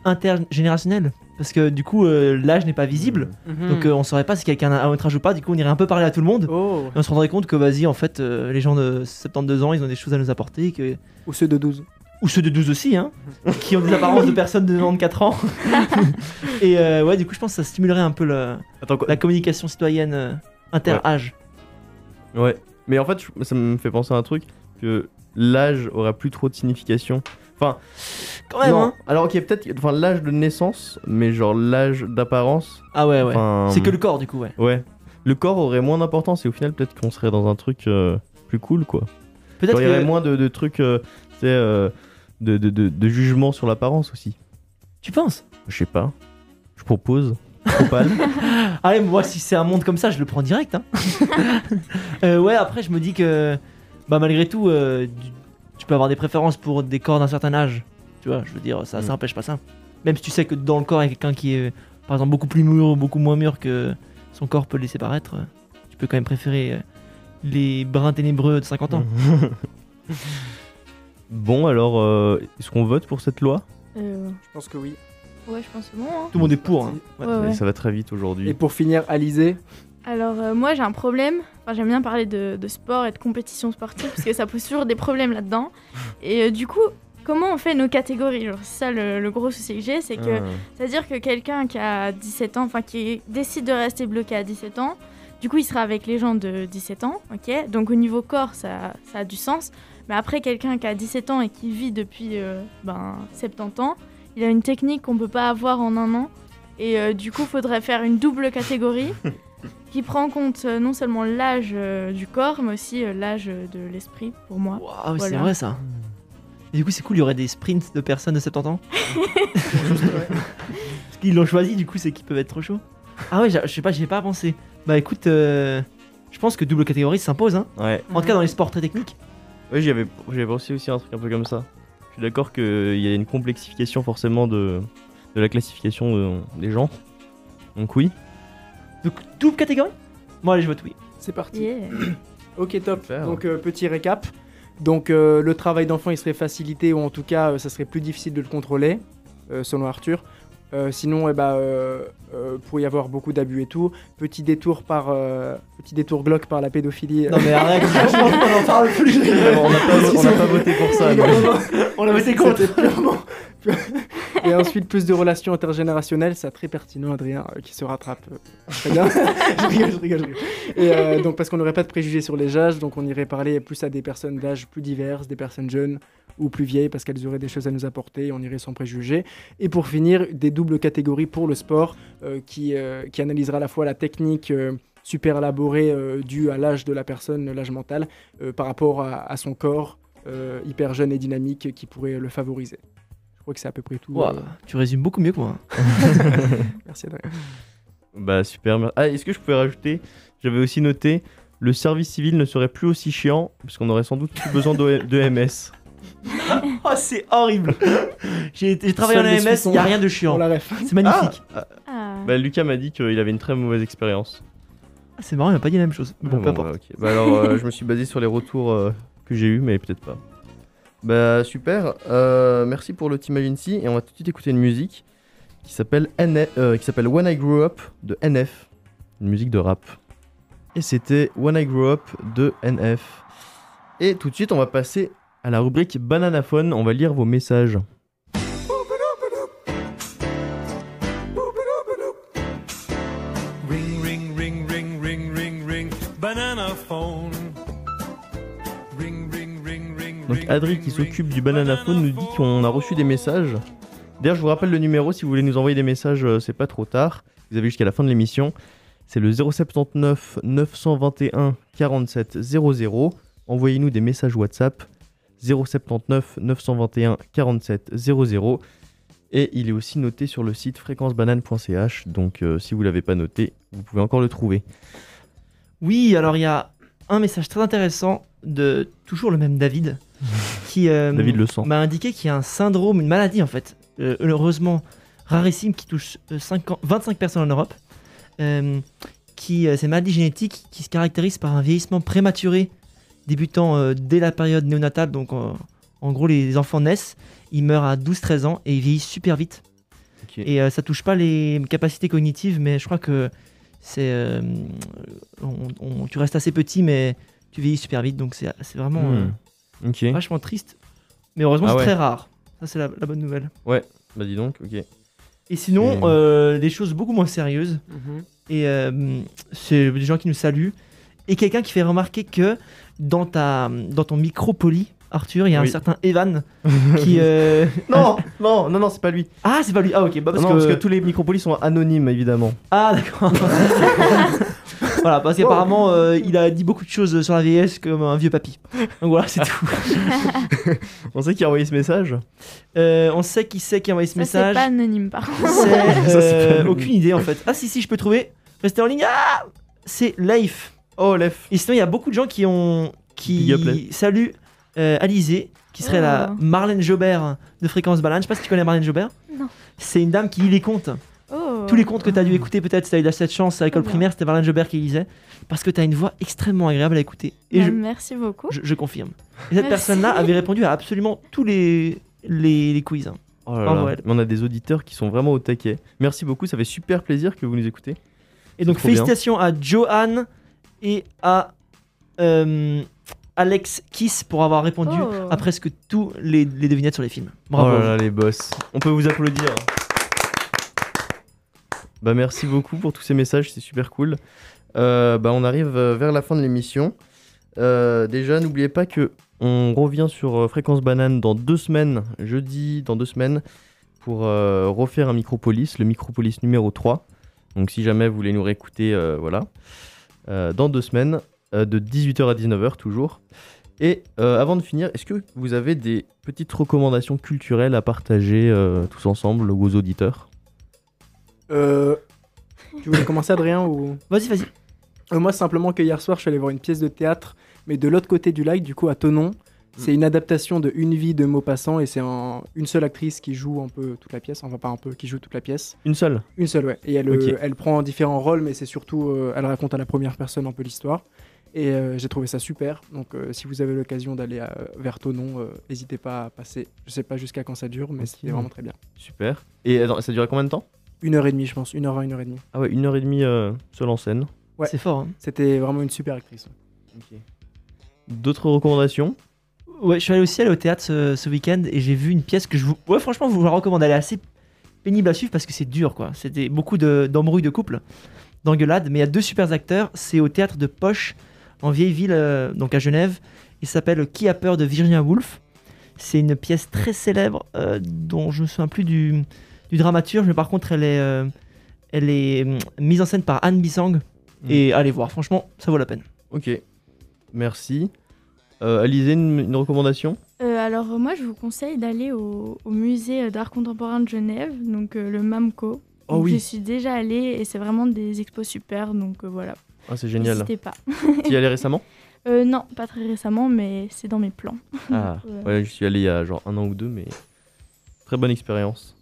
Speaker 4: intergénérationnelle. Parce que du coup, euh, l'âge n'est pas visible.
Speaker 3: Mhm.
Speaker 4: Donc, euh, on saurait pas si quelqu'un a un autre âge ou pas. Du coup, on irait un peu parler à tout le monde.
Speaker 3: Oh
Speaker 4: Et on se rendrait compte que, vas-y, en fait, euh, les gens de 72 ans, ils ont des choses à nous apporter. Que...
Speaker 3: Ou ceux de 12.
Speaker 4: Ou ceux de 12 aussi, hein, qui ont des apparences de personnes de 94 ans. Et euh, ouais, du coup, je pense que ça stimulerait un peu
Speaker 2: Attends,
Speaker 4: la communication citoyenne euh, inter-âge.
Speaker 2: Ouais. Mais en fait, ça me fait penser à un truc que l'âge aura plus trop de signification. Enfin,
Speaker 4: Quand même,
Speaker 2: non.
Speaker 4: hein.
Speaker 2: Alors, ok, peut-être, enfin, l'âge de naissance, mais genre l'âge d'apparence.
Speaker 4: Ah ouais, ouais.
Speaker 2: Enfin,
Speaker 4: C'est que le corps, du coup, ouais.
Speaker 2: Ouais. le corps aurait moins d'importance et au final, peut-être qu'on serait dans un truc euh, plus cool, quoi.
Speaker 4: Peut-être
Speaker 2: Genre, Il y aurait moins de, de trucs, euh, tu sais, euh, de, de, de, de jugement sur l'apparence aussi.
Speaker 4: Tu penses?
Speaker 2: Je sais pas. Je propose. Propale.
Speaker 4: Allez, moi, si c'est un monde comme ça, je le prends direct. Hein. Euh, ouais, après, je me dis que, bah, malgré tout, euh, tu, peux avoir des préférences pour des corps d'un certain âge. Tu vois, je veux dire, ça,
Speaker 2: Mm.
Speaker 4: ça empêche pas ça. Même si tu sais que dans le corps, il y a quelqu'un qui est, par exemple, beaucoup plus mûr, beaucoup moins mûr que son corps peut le laisser paraître, euh, tu peux quand même préférer les brins ténébreux de 50 ans.
Speaker 2: bon, alors, euh, est-ce qu'on vote pour cette loi?
Speaker 5: Euh,
Speaker 3: Je pense que oui.
Speaker 5: Ouais, je pense que bon. hein.
Speaker 4: Tout le monde est pour. hein.
Speaker 5: Ouais, ouais.
Speaker 2: Ça va très vite aujourd'hui.
Speaker 3: Et pour finir, Alizé,
Speaker 5: Alors euh, moi j'ai un problème, enfin j'aime bien parler de, de sport et de compétition sportive parce que ça pose toujours des problèmes là-dedans. Et euh, du coup, comment on fait nos catégories? Genre, C'est ça le, le gros souci que j'ai, c'est que
Speaker 2: Ah.
Speaker 5: c'est-à-dire que quelqu'un qui a 17 ans, enfin qui décide de rester bloqué à 17 ans, du coup il sera avec les gens de 17 ans, ok? Donc au niveau corps ça, ça a du sens. Mais après quelqu'un qui a 17 ans et qui vit depuis euh, ben, 70 ans, il a une technique qu'on peut pas avoir en un an. Et euh, du coup, faudrait faire une double catégorie qui prend en compte euh, non seulement l'âge euh, du corps, mais aussi euh, l'âge de l'esprit, pour moi.
Speaker 4: Ah oui, c'est
Speaker 5: Voilà.
Speaker 4: vrai ça. Et du coup, c'est cool, il y aurait des sprints de personnes de 70 ans. Parce qu'ils l'ont choisi, du coup, c'est qu'ils peuvent être trop chauds. Ah ouais, j'a- je sais pas, j'y ai pas pensé. Bah écoute, euh, je pense que double catégorie s'impose. Hein.
Speaker 2: Ouais.
Speaker 4: En tout cas, dans les sports très techniques.
Speaker 2: Oui, j'avais j'avais pensé aussi un truc un peu comme ça. Je suis d'accord qu'il y a une complexification forcément de, de la classification de- des gens. Donc oui.
Speaker 4: Donc double catégorie? Moi, allez, je vote oui.
Speaker 3: c'est parti.
Speaker 5: Yeah.
Speaker 3: Ok, top.
Speaker 2: Super.
Speaker 3: Donc, euh, petit récap. Donc, euh, le travail d'enfant, il serait facilité, ou en tout cas, euh, ça serait plus difficile de le contrôler, euh, selon Arthur. Euh, sinon, eh ben, euh, euh, pour y avoir beaucoup d'abus et tout, petit détour par euh, petit détour glauque par la pédophilie.
Speaker 4: Non mais arrête, on en parle plus.
Speaker 2: on n'a pas, on n'a pas voté pour ça. non.
Speaker 4: On a voté contre.
Speaker 3: Purement- Et ensuite, plus de relations intergénérationnelles, c'est très pertinent, Adrien, euh, qui se rattrape euh, très bien. je rigole, je rigole, euh, donc, parce qu'on n'aurait pas de préjugés sur les âges, donc on irait parler plus à des personnes d'âge plus diverses, des personnes jeunes ou plus vieilles, parce qu'elles auraient des choses à nous apporter, et on irait sans préjugés. Et pour finir, des doubles catégories pour le sport, qui, qui analysera à la fois la technique. super élaborée due à l'âge de la personne, l'âge mental, par rapport à, son corps hyper jeune et dynamique qui pourrait le favoriser. Crois que c'est à peu près tout.
Speaker 4: Ouah,
Speaker 3: euh,
Speaker 4: tu résumes beaucoup mieux que moi.
Speaker 3: Merci Adrien.
Speaker 2: Bah super. Ah, est-ce que je pouvais rajouter J'avais aussi noté le service civil ne serait plus aussi chiant parce qu'on aurait sans doute plus besoin de MS.
Speaker 4: Oh, c'est horrible. J'ai travaillé en
Speaker 3: Suisses
Speaker 4: il y a rien de chiant. C'est magnifique.
Speaker 2: Ah,
Speaker 5: Ah.
Speaker 2: Bah Lucas m'a dit qu'il avait une très mauvaise expérience.
Speaker 4: Ah, c'est marrant, il m'a pas dit la même chose. Bon,
Speaker 2: Ah,
Speaker 4: peu
Speaker 2: bon,
Speaker 4: importe.
Speaker 2: bah. Bah alors euh, je me suis basé sur les retours euh, que j'ai eu mais peut-être pas. Bah super. Euh, merci pour le Team Agency et on va tout de suite écouter une musique qui s'appelle euh, qui s'appelle When I Grew Up de NF, une musique de rap. Et c'était When I Grew Up de NF. Et tout de suite on va passer à la rubrique Bananaphone. On va lire vos messages. Adri qui s'occupe du banana phone nous dit qu'on a reçu des messages. D'ailleurs je vous rappelle le numéro si vous voulez nous envoyer des messages, euh, c'est pas trop tard. Vous avez jusqu'à la fin de l'émission. C'est le 079 921 47 00. Envoyez-nous des messages WhatsApp 079 921 47 00. Et il est aussi noté sur le site fréquencebanane.ch. Donc euh, si vous l'avez pas noté, vous pouvez encore le trouver.
Speaker 4: Oui, alors il y a un message très intéressant de toujours le même David qui euh,
Speaker 2: David Le Sang.
Speaker 4: m'a indiqué qu'il y a un syndrome, une maladie en fait, euh, heureusement rarissime qui touche euh, 50 25 personnes en Europe. Euh, qui, euh, c'est une maladie génétique qui se caractérise par un vieillissement prématuré débutant euh, dès la période néonatale. Donc euh, en gros, les enfants naissent, ils meurent à 12-13 ans et ils vieillissent super vite. Et euh, ça touche pas les capacités cognitives, mais je crois que c'est. euh, tu restes assez petit, mais tu vieillis super vite, donc c'est vraiment
Speaker 2: Hmm.
Speaker 4: euh,
Speaker 2: Ok.
Speaker 4: vachement triste. Mais heureusement,
Speaker 2: Ah
Speaker 4: c'est
Speaker 2: ouais.
Speaker 4: très rare. Ça, c'est la, la bonne nouvelle.
Speaker 2: Ouais, bah dis donc, ok.
Speaker 4: Et sinon, euh, des choses beaucoup moins sérieuses.
Speaker 3: Mhm.
Speaker 4: Et euh, c'est des gens qui nous saluent. Et quelqu'un qui fait remarquer que dans, ta, dans ton micro poli, Arthur, il y a
Speaker 2: Oui.
Speaker 4: un certain Evan qui. euh,
Speaker 2: Non, non, non, non, c'est pas lui.
Speaker 4: Ah, c'est pas lui. Ah, ok. Bah, parce,
Speaker 2: non,
Speaker 4: que...
Speaker 2: parce que tous les micropolis sont anonymes, évidemment.
Speaker 4: Ah, d'accord. Voilà, parce qu'apparemment, euh, il a dit beaucoup de choses sur la vieillesse comme un vieux papy. Donc voilà, c'est tout.
Speaker 2: On sait qui a envoyé ce message
Speaker 4: Euh, on sait qui c'est qui a envoyé ce
Speaker 5: Ça,
Speaker 4: message.
Speaker 5: c'est pas anonyme par contre.
Speaker 4: C'est
Speaker 2: Ça, c'est
Speaker 4: euh,
Speaker 2: pas anonyme.
Speaker 4: aucune idée en fait. Ah si si, je peux trouver. Restez en ligne. Ah C'est Leif.
Speaker 2: Oh Leif.
Speaker 4: Et sinon il y a beaucoup de gens qui ont qui saluent euh, Alizé, qui serait
Speaker 5: Oh.
Speaker 4: la Marlène Jobert de Fréquence Banane. Je sais pas si tu connais Marlène Jobert.
Speaker 5: Non.
Speaker 4: C'est une dame qui lit les contes.
Speaker 5: Oh.
Speaker 4: Tous les contes que tu as dû écouter peut-être si tu as eu cette chance à l'école primaire, c'était Marlène Jobert qui lisait. Parce que tu as une voix extrêmement agréable à écouter. Et
Speaker 5: Bah,
Speaker 4: je,
Speaker 5: Merci beaucoup.
Speaker 4: je, je confirme. Et cette personne-là avait répondu à absolument tous les, les, les quiz. hein.
Speaker 2: Oh là
Speaker 4: Bravo,
Speaker 2: là.
Speaker 4: elle.
Speaker 2: Mais on a des auditeurs qui sont vraiment au taquet. Merci beaucoup, ça fait super plaisir que vous nous écoutez.
Speaker 4: Et donc
Speaker 2: bien.
Speaker 4: félicitations à Johan et à euh, Alex Kiss pour avoir répondu
Speaker 5: Oh.
Speaker 4: à presque tous les, les devinettes sur les films.
Speaker 2: Oh
Speaker 4: Bravo.
Speaker 2: là là, les boss. On peut vous applaudir. Bah merci beaucoup pour tous ces messages, c'est super cool. Euh, bah on arrive euh, vers la fin de l'émission. Euh, déjà, n'oubliez pas que on revient sur Fréquence Banane dans deux semaines, jeudi dans deux semaines, pour refaire un Micropolis, le Micropolis numéro 3. Donc si jamais vous voulez nous réécouter, voilà. Dans deux semaines, de 18h à 19h toujours. Et avant de finir, est-ce que vous avez des petites recommandations culturelles à partager tous ensemble aux auditeurs?
Speaker 3: Euh, tu voulais commencer, Adrien ou...
Speaker 4: Vas-y, vas-y.
Speaker 3: Euh, moi, simplement que hier soir, je suis allé voir une pièce de théâtre, mais de l'autre côté du lac, du coup, à Tonon. C'est une adaptation de Une vie de Maupassant et c'est une seule actrice qui joue un peu toute la pièce, enfin pas un peu, qui joue toute la pièce.
Speaker 2: Une seule?
Speaker 3: Une seule, ouais. Et elle, euh, elle prend différents rôles, mais c'est surtout, euh, elle raconte à la première personne un peu l'histoire. Et euh, j'ai trouvé ça super. Donc euh, si vous avez l'occasion d'aller à- vers Tonon, n'hésitez pas à passer. Je sais pas jusqu'à quand ça dure, mais c'était vraiment très bien.
Speaker 2: Super. Et attends, ça durait combien de temps?
Speaker 3: Une heure et demie, je pense. Une heure vingt, une heure et demie.
Speaker 2: Ah ouais, une heure et demie euh, seule en scène.
Speaker 3: Ouais.
Speaker 4: C'est fort. hein.
Speaker 3: C'était vraiment une super actrice.
Speaker 2: D'autres recommandations?
Speaker 4: Ouais, je suis allé aussi aller au théâtre ce, ce week-end et j'ai vu une pièce que je vous. Ouais, franchement, je vous la recommande. Elle est assez pénible à suivre parce que c'est dur, quoi. C'était beaucoup de- d'embrouilles de, couple, d'engueulades, mais il y a deux super acteurs. C'est au théâtre de Poche, en vieille ville, euh, donc à Genève. Il s'appelle Qui a peur de Virginia Woolf? C'est une pièce très célèbre euh, dont je me souviens plus du, du dramaturge, mais par contre, elle est, euh, elle est hum, mise en scène par Anne Bissang. Et allez voir, franchement, ça vaut la peine.
Speaker 2: Ok. Merci. Euh, Alizé, une, une recommandation?
Speaker 5: Euh, alors euh, moi je vous conseille d'aller au, au musée euh, d'art contemporain de Genève, donc euh, le MAMCO.
Speaker 2: Oh
Speaker 5: Donc,
Speaker 2: oui.
Speaker 5: Je suis déjà allée et c'est vraiment des expos super, donc euh, voilà.
Speaker 2: Ah, c'est génial.
Speaker 5: N'hésitez pas.
Speaker 2: Tu y allais récemment?
Speaker 5: Euh, Non, pas très récemment, mais c'est dans mes plans.
Speaker 2: Ah,
Speaker 5: Ouais.
Speaker 2: ouais, je suis allé il y a genre un an ou deux, mais très bonne expérience.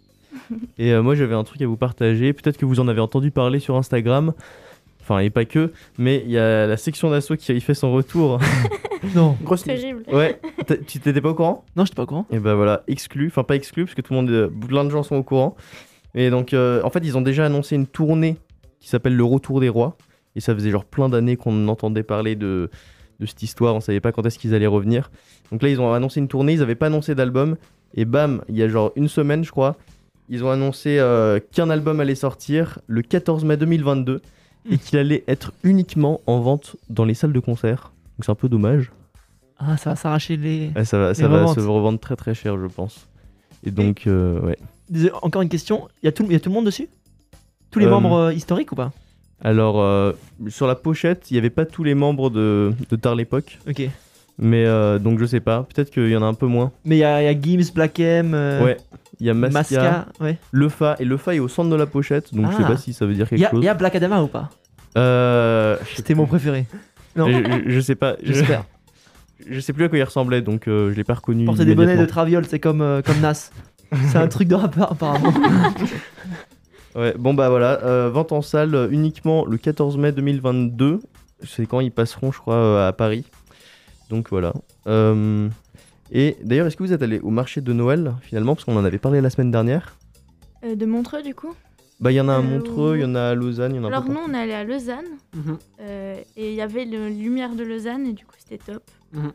Speaker 2: Et euh, moi, j'avais un truc à vous partager. Peut-être que vous en avez entendu parler sur Instagram. Enfin, et pas que, mais il y a la section d'assaut qui y fait son retour.
Speaker 4: non.
Speaker 3: Grosse
Speaker 5: Terrible.
Speaker 2: Ouais, T'as- tu t'étais pas au courant?
Speaker 4: Non, j'étais pas au courant.
Speaker 2: Et bah voilà, exclu, enfin pas exclu, parce que tout le monde, euh, plein de gens sont au courant. Et donc, euh, en fait, ils ont déjà annoncé une tournée qui s'appelle Le Retour des Rois. Et ça faisait genre plein d'années qu'on entendait parler de, de cette histoire, on savait pas quand est-ce qu'ils allaient revenir. Donc là, ils ont annoncé une tournée, ils avaient pas annoncé d'album. Et bam, il y a genre une semaine, je crois, ils ont annoncé euh, qu'un album allait sortir le 14 mai 2022 et qu'il allait être uniquement en vente dans les salles de concert. Donc c'est un peu dommage.
Speaker 4: Ah, ça va s'arracher les.
Speaker 2: Ouais, ça va,
Speaker 4: les
Speaker 2: ça va se revendre très très cher, je pense. Et donc, euh, ouais.
Speaker 4: Désolé, encore une question. Il y, a tout, y a tout le monde dessus? Tous les
Speaker 2: Euh,
Speaker 4: membres historiques ou pas?
Speaker 2: Alors, sur la pochette, il n'y avait pas tous les membres de, de Tard l'époque.
Speaker 4: Ok.
Speaker 2: Mais donc, je sais pas. Peut-être qu'il y en a un peu moins.
Speaker 4: Mais il y, a y a Gims, Black M.
Speaker 2: Ouais. Il y a Masca,
Speaker 4: Masca, ouais.
Speaker 2: Lefa. Et Lefa est au centre de la pochette. Donc, je sais
Speaker 4: Ah.
Speaker 2: pas si ça veut dire quelque
Speaker 4: y, a-
Speaker 2: chose.
Speaker 4: il y a Black Adama ou pas?
Speaker 2: Euh,
Speaker 4: C'était mon préféré. Non.
Speaker 2: Je, sais pas. Je-
Speaker 4: J'espère.
Speaker 2: Je sais plus à quoi il ressemblait. Donc, euh, je l'ai pas reconnu.
Speaker 4: Porter des bonnets de
Speaker 2: immédiatement.
Speaker 4: Traviol, c'est comme, euh, comme Nas. c'est un truc de rappeur apparemment.
Speaker 2: Ouais, bon bah voilà, euh, vente en salle uniquement le 14 mai 2022. C'est quand ils passeront, je crois, euh, à Paris. Donc voilà. Euh, et d'ailleurs, est-ce que vous êtes allé au marché de Noël finalement Parce qu'on en avait parlé la semaine dernière.
Speaker 5: Euh, de Montreux du coup
Speaker 2: Bah, il y en a à
Speaker 5: Euh,
Speaker 2: Montreux, il y en a à Lausanne, il y en a
Speaker 5: Alors nous on est allé à Lausanne
Speaker 3: Mhm.
Speaker 5: euh, et il y avait le Lumière de Lausanne et du coup c'était top.
Speaker 3: Mhm.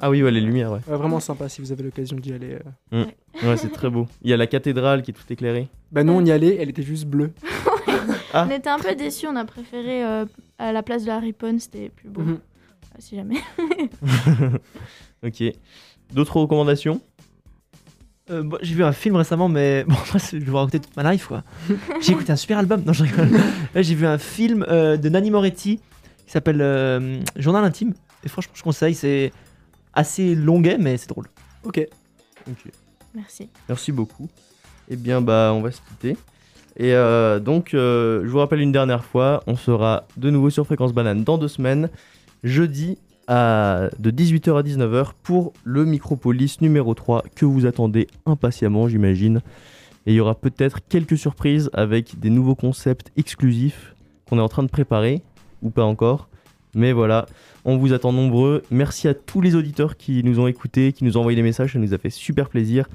Speaker 2: Ah oui, ouais, les lumières, ouais.
Speaker 3: Ouais, vraiment sympa si vous avez l'occasion d'y aller. euh.
Speaker 2: Mm. Ouais, c'est très beau. Il y a la cathédrale qui est toute éclairée.
Speaker 3: Bah nous on y allait, elle était juste bleue.
Speaker 2: Ah.
Speaker 5: On était un peu déçus, on a préféré euh, à la place de la Riponne, c'était plus beau.
Speaker 3: Mhm.
Speaker 5: Ah, si jamais.
Speaker 2: ok. D'autres recommandations
Speaker 4: Euh, j'ai vu un film récemment, mais bon, moi, je vais vous raconter toute ma life, quoi. j'ai écouté un super album. Non, je rigole. Là, j'ai vu un film euh, de Nanny Moretti qui s'appelle euh, Journal intime. Et franchement, je conseille. C'est assez longuet, mais c'est drôle.
Speaker 3: Ok.
Speaker 2: Ok.
Speaker 5: Merci.
Speaker 2: Merci beaucoup. Eh bien, bah, on va se quitter. Et euh, donc, euh, je vous rappelle une dernière fois, on sera de nouveau sur Fréquence Banane dans deux semaines, jeudi de 18h à 19h pour le Micropolis numéro 3 que vous attendez impatiemment, j'imagine. Et il y aura peut-être quelques surprises avec des nouveaux concepts exclusifs qu'on est en train de préparer, ou pas encore. Mais voilà, on vous attend nombreux. Merci à tous les auditeurs qui nous ont écoutés, qui nous ont envoyé des messages, ça nous a fait super plaisir.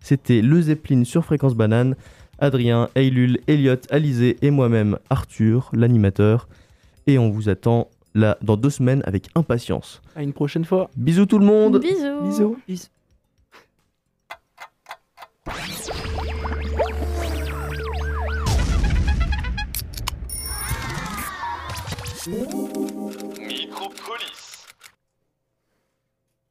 Speaker 2: C'était le Zeppelin sur Fréquence Banane. Adrien, Eilul, Elliot, Alizé et moi-même, Arthur, l'animateur. Et on vous attend là, dans deux semaines avec impatience.
Speaker 3: À une prochaine fois.
Speaker 2: Bisous tout le monde.
Speaker 3: Bisous.
Speaker 4: Bisous.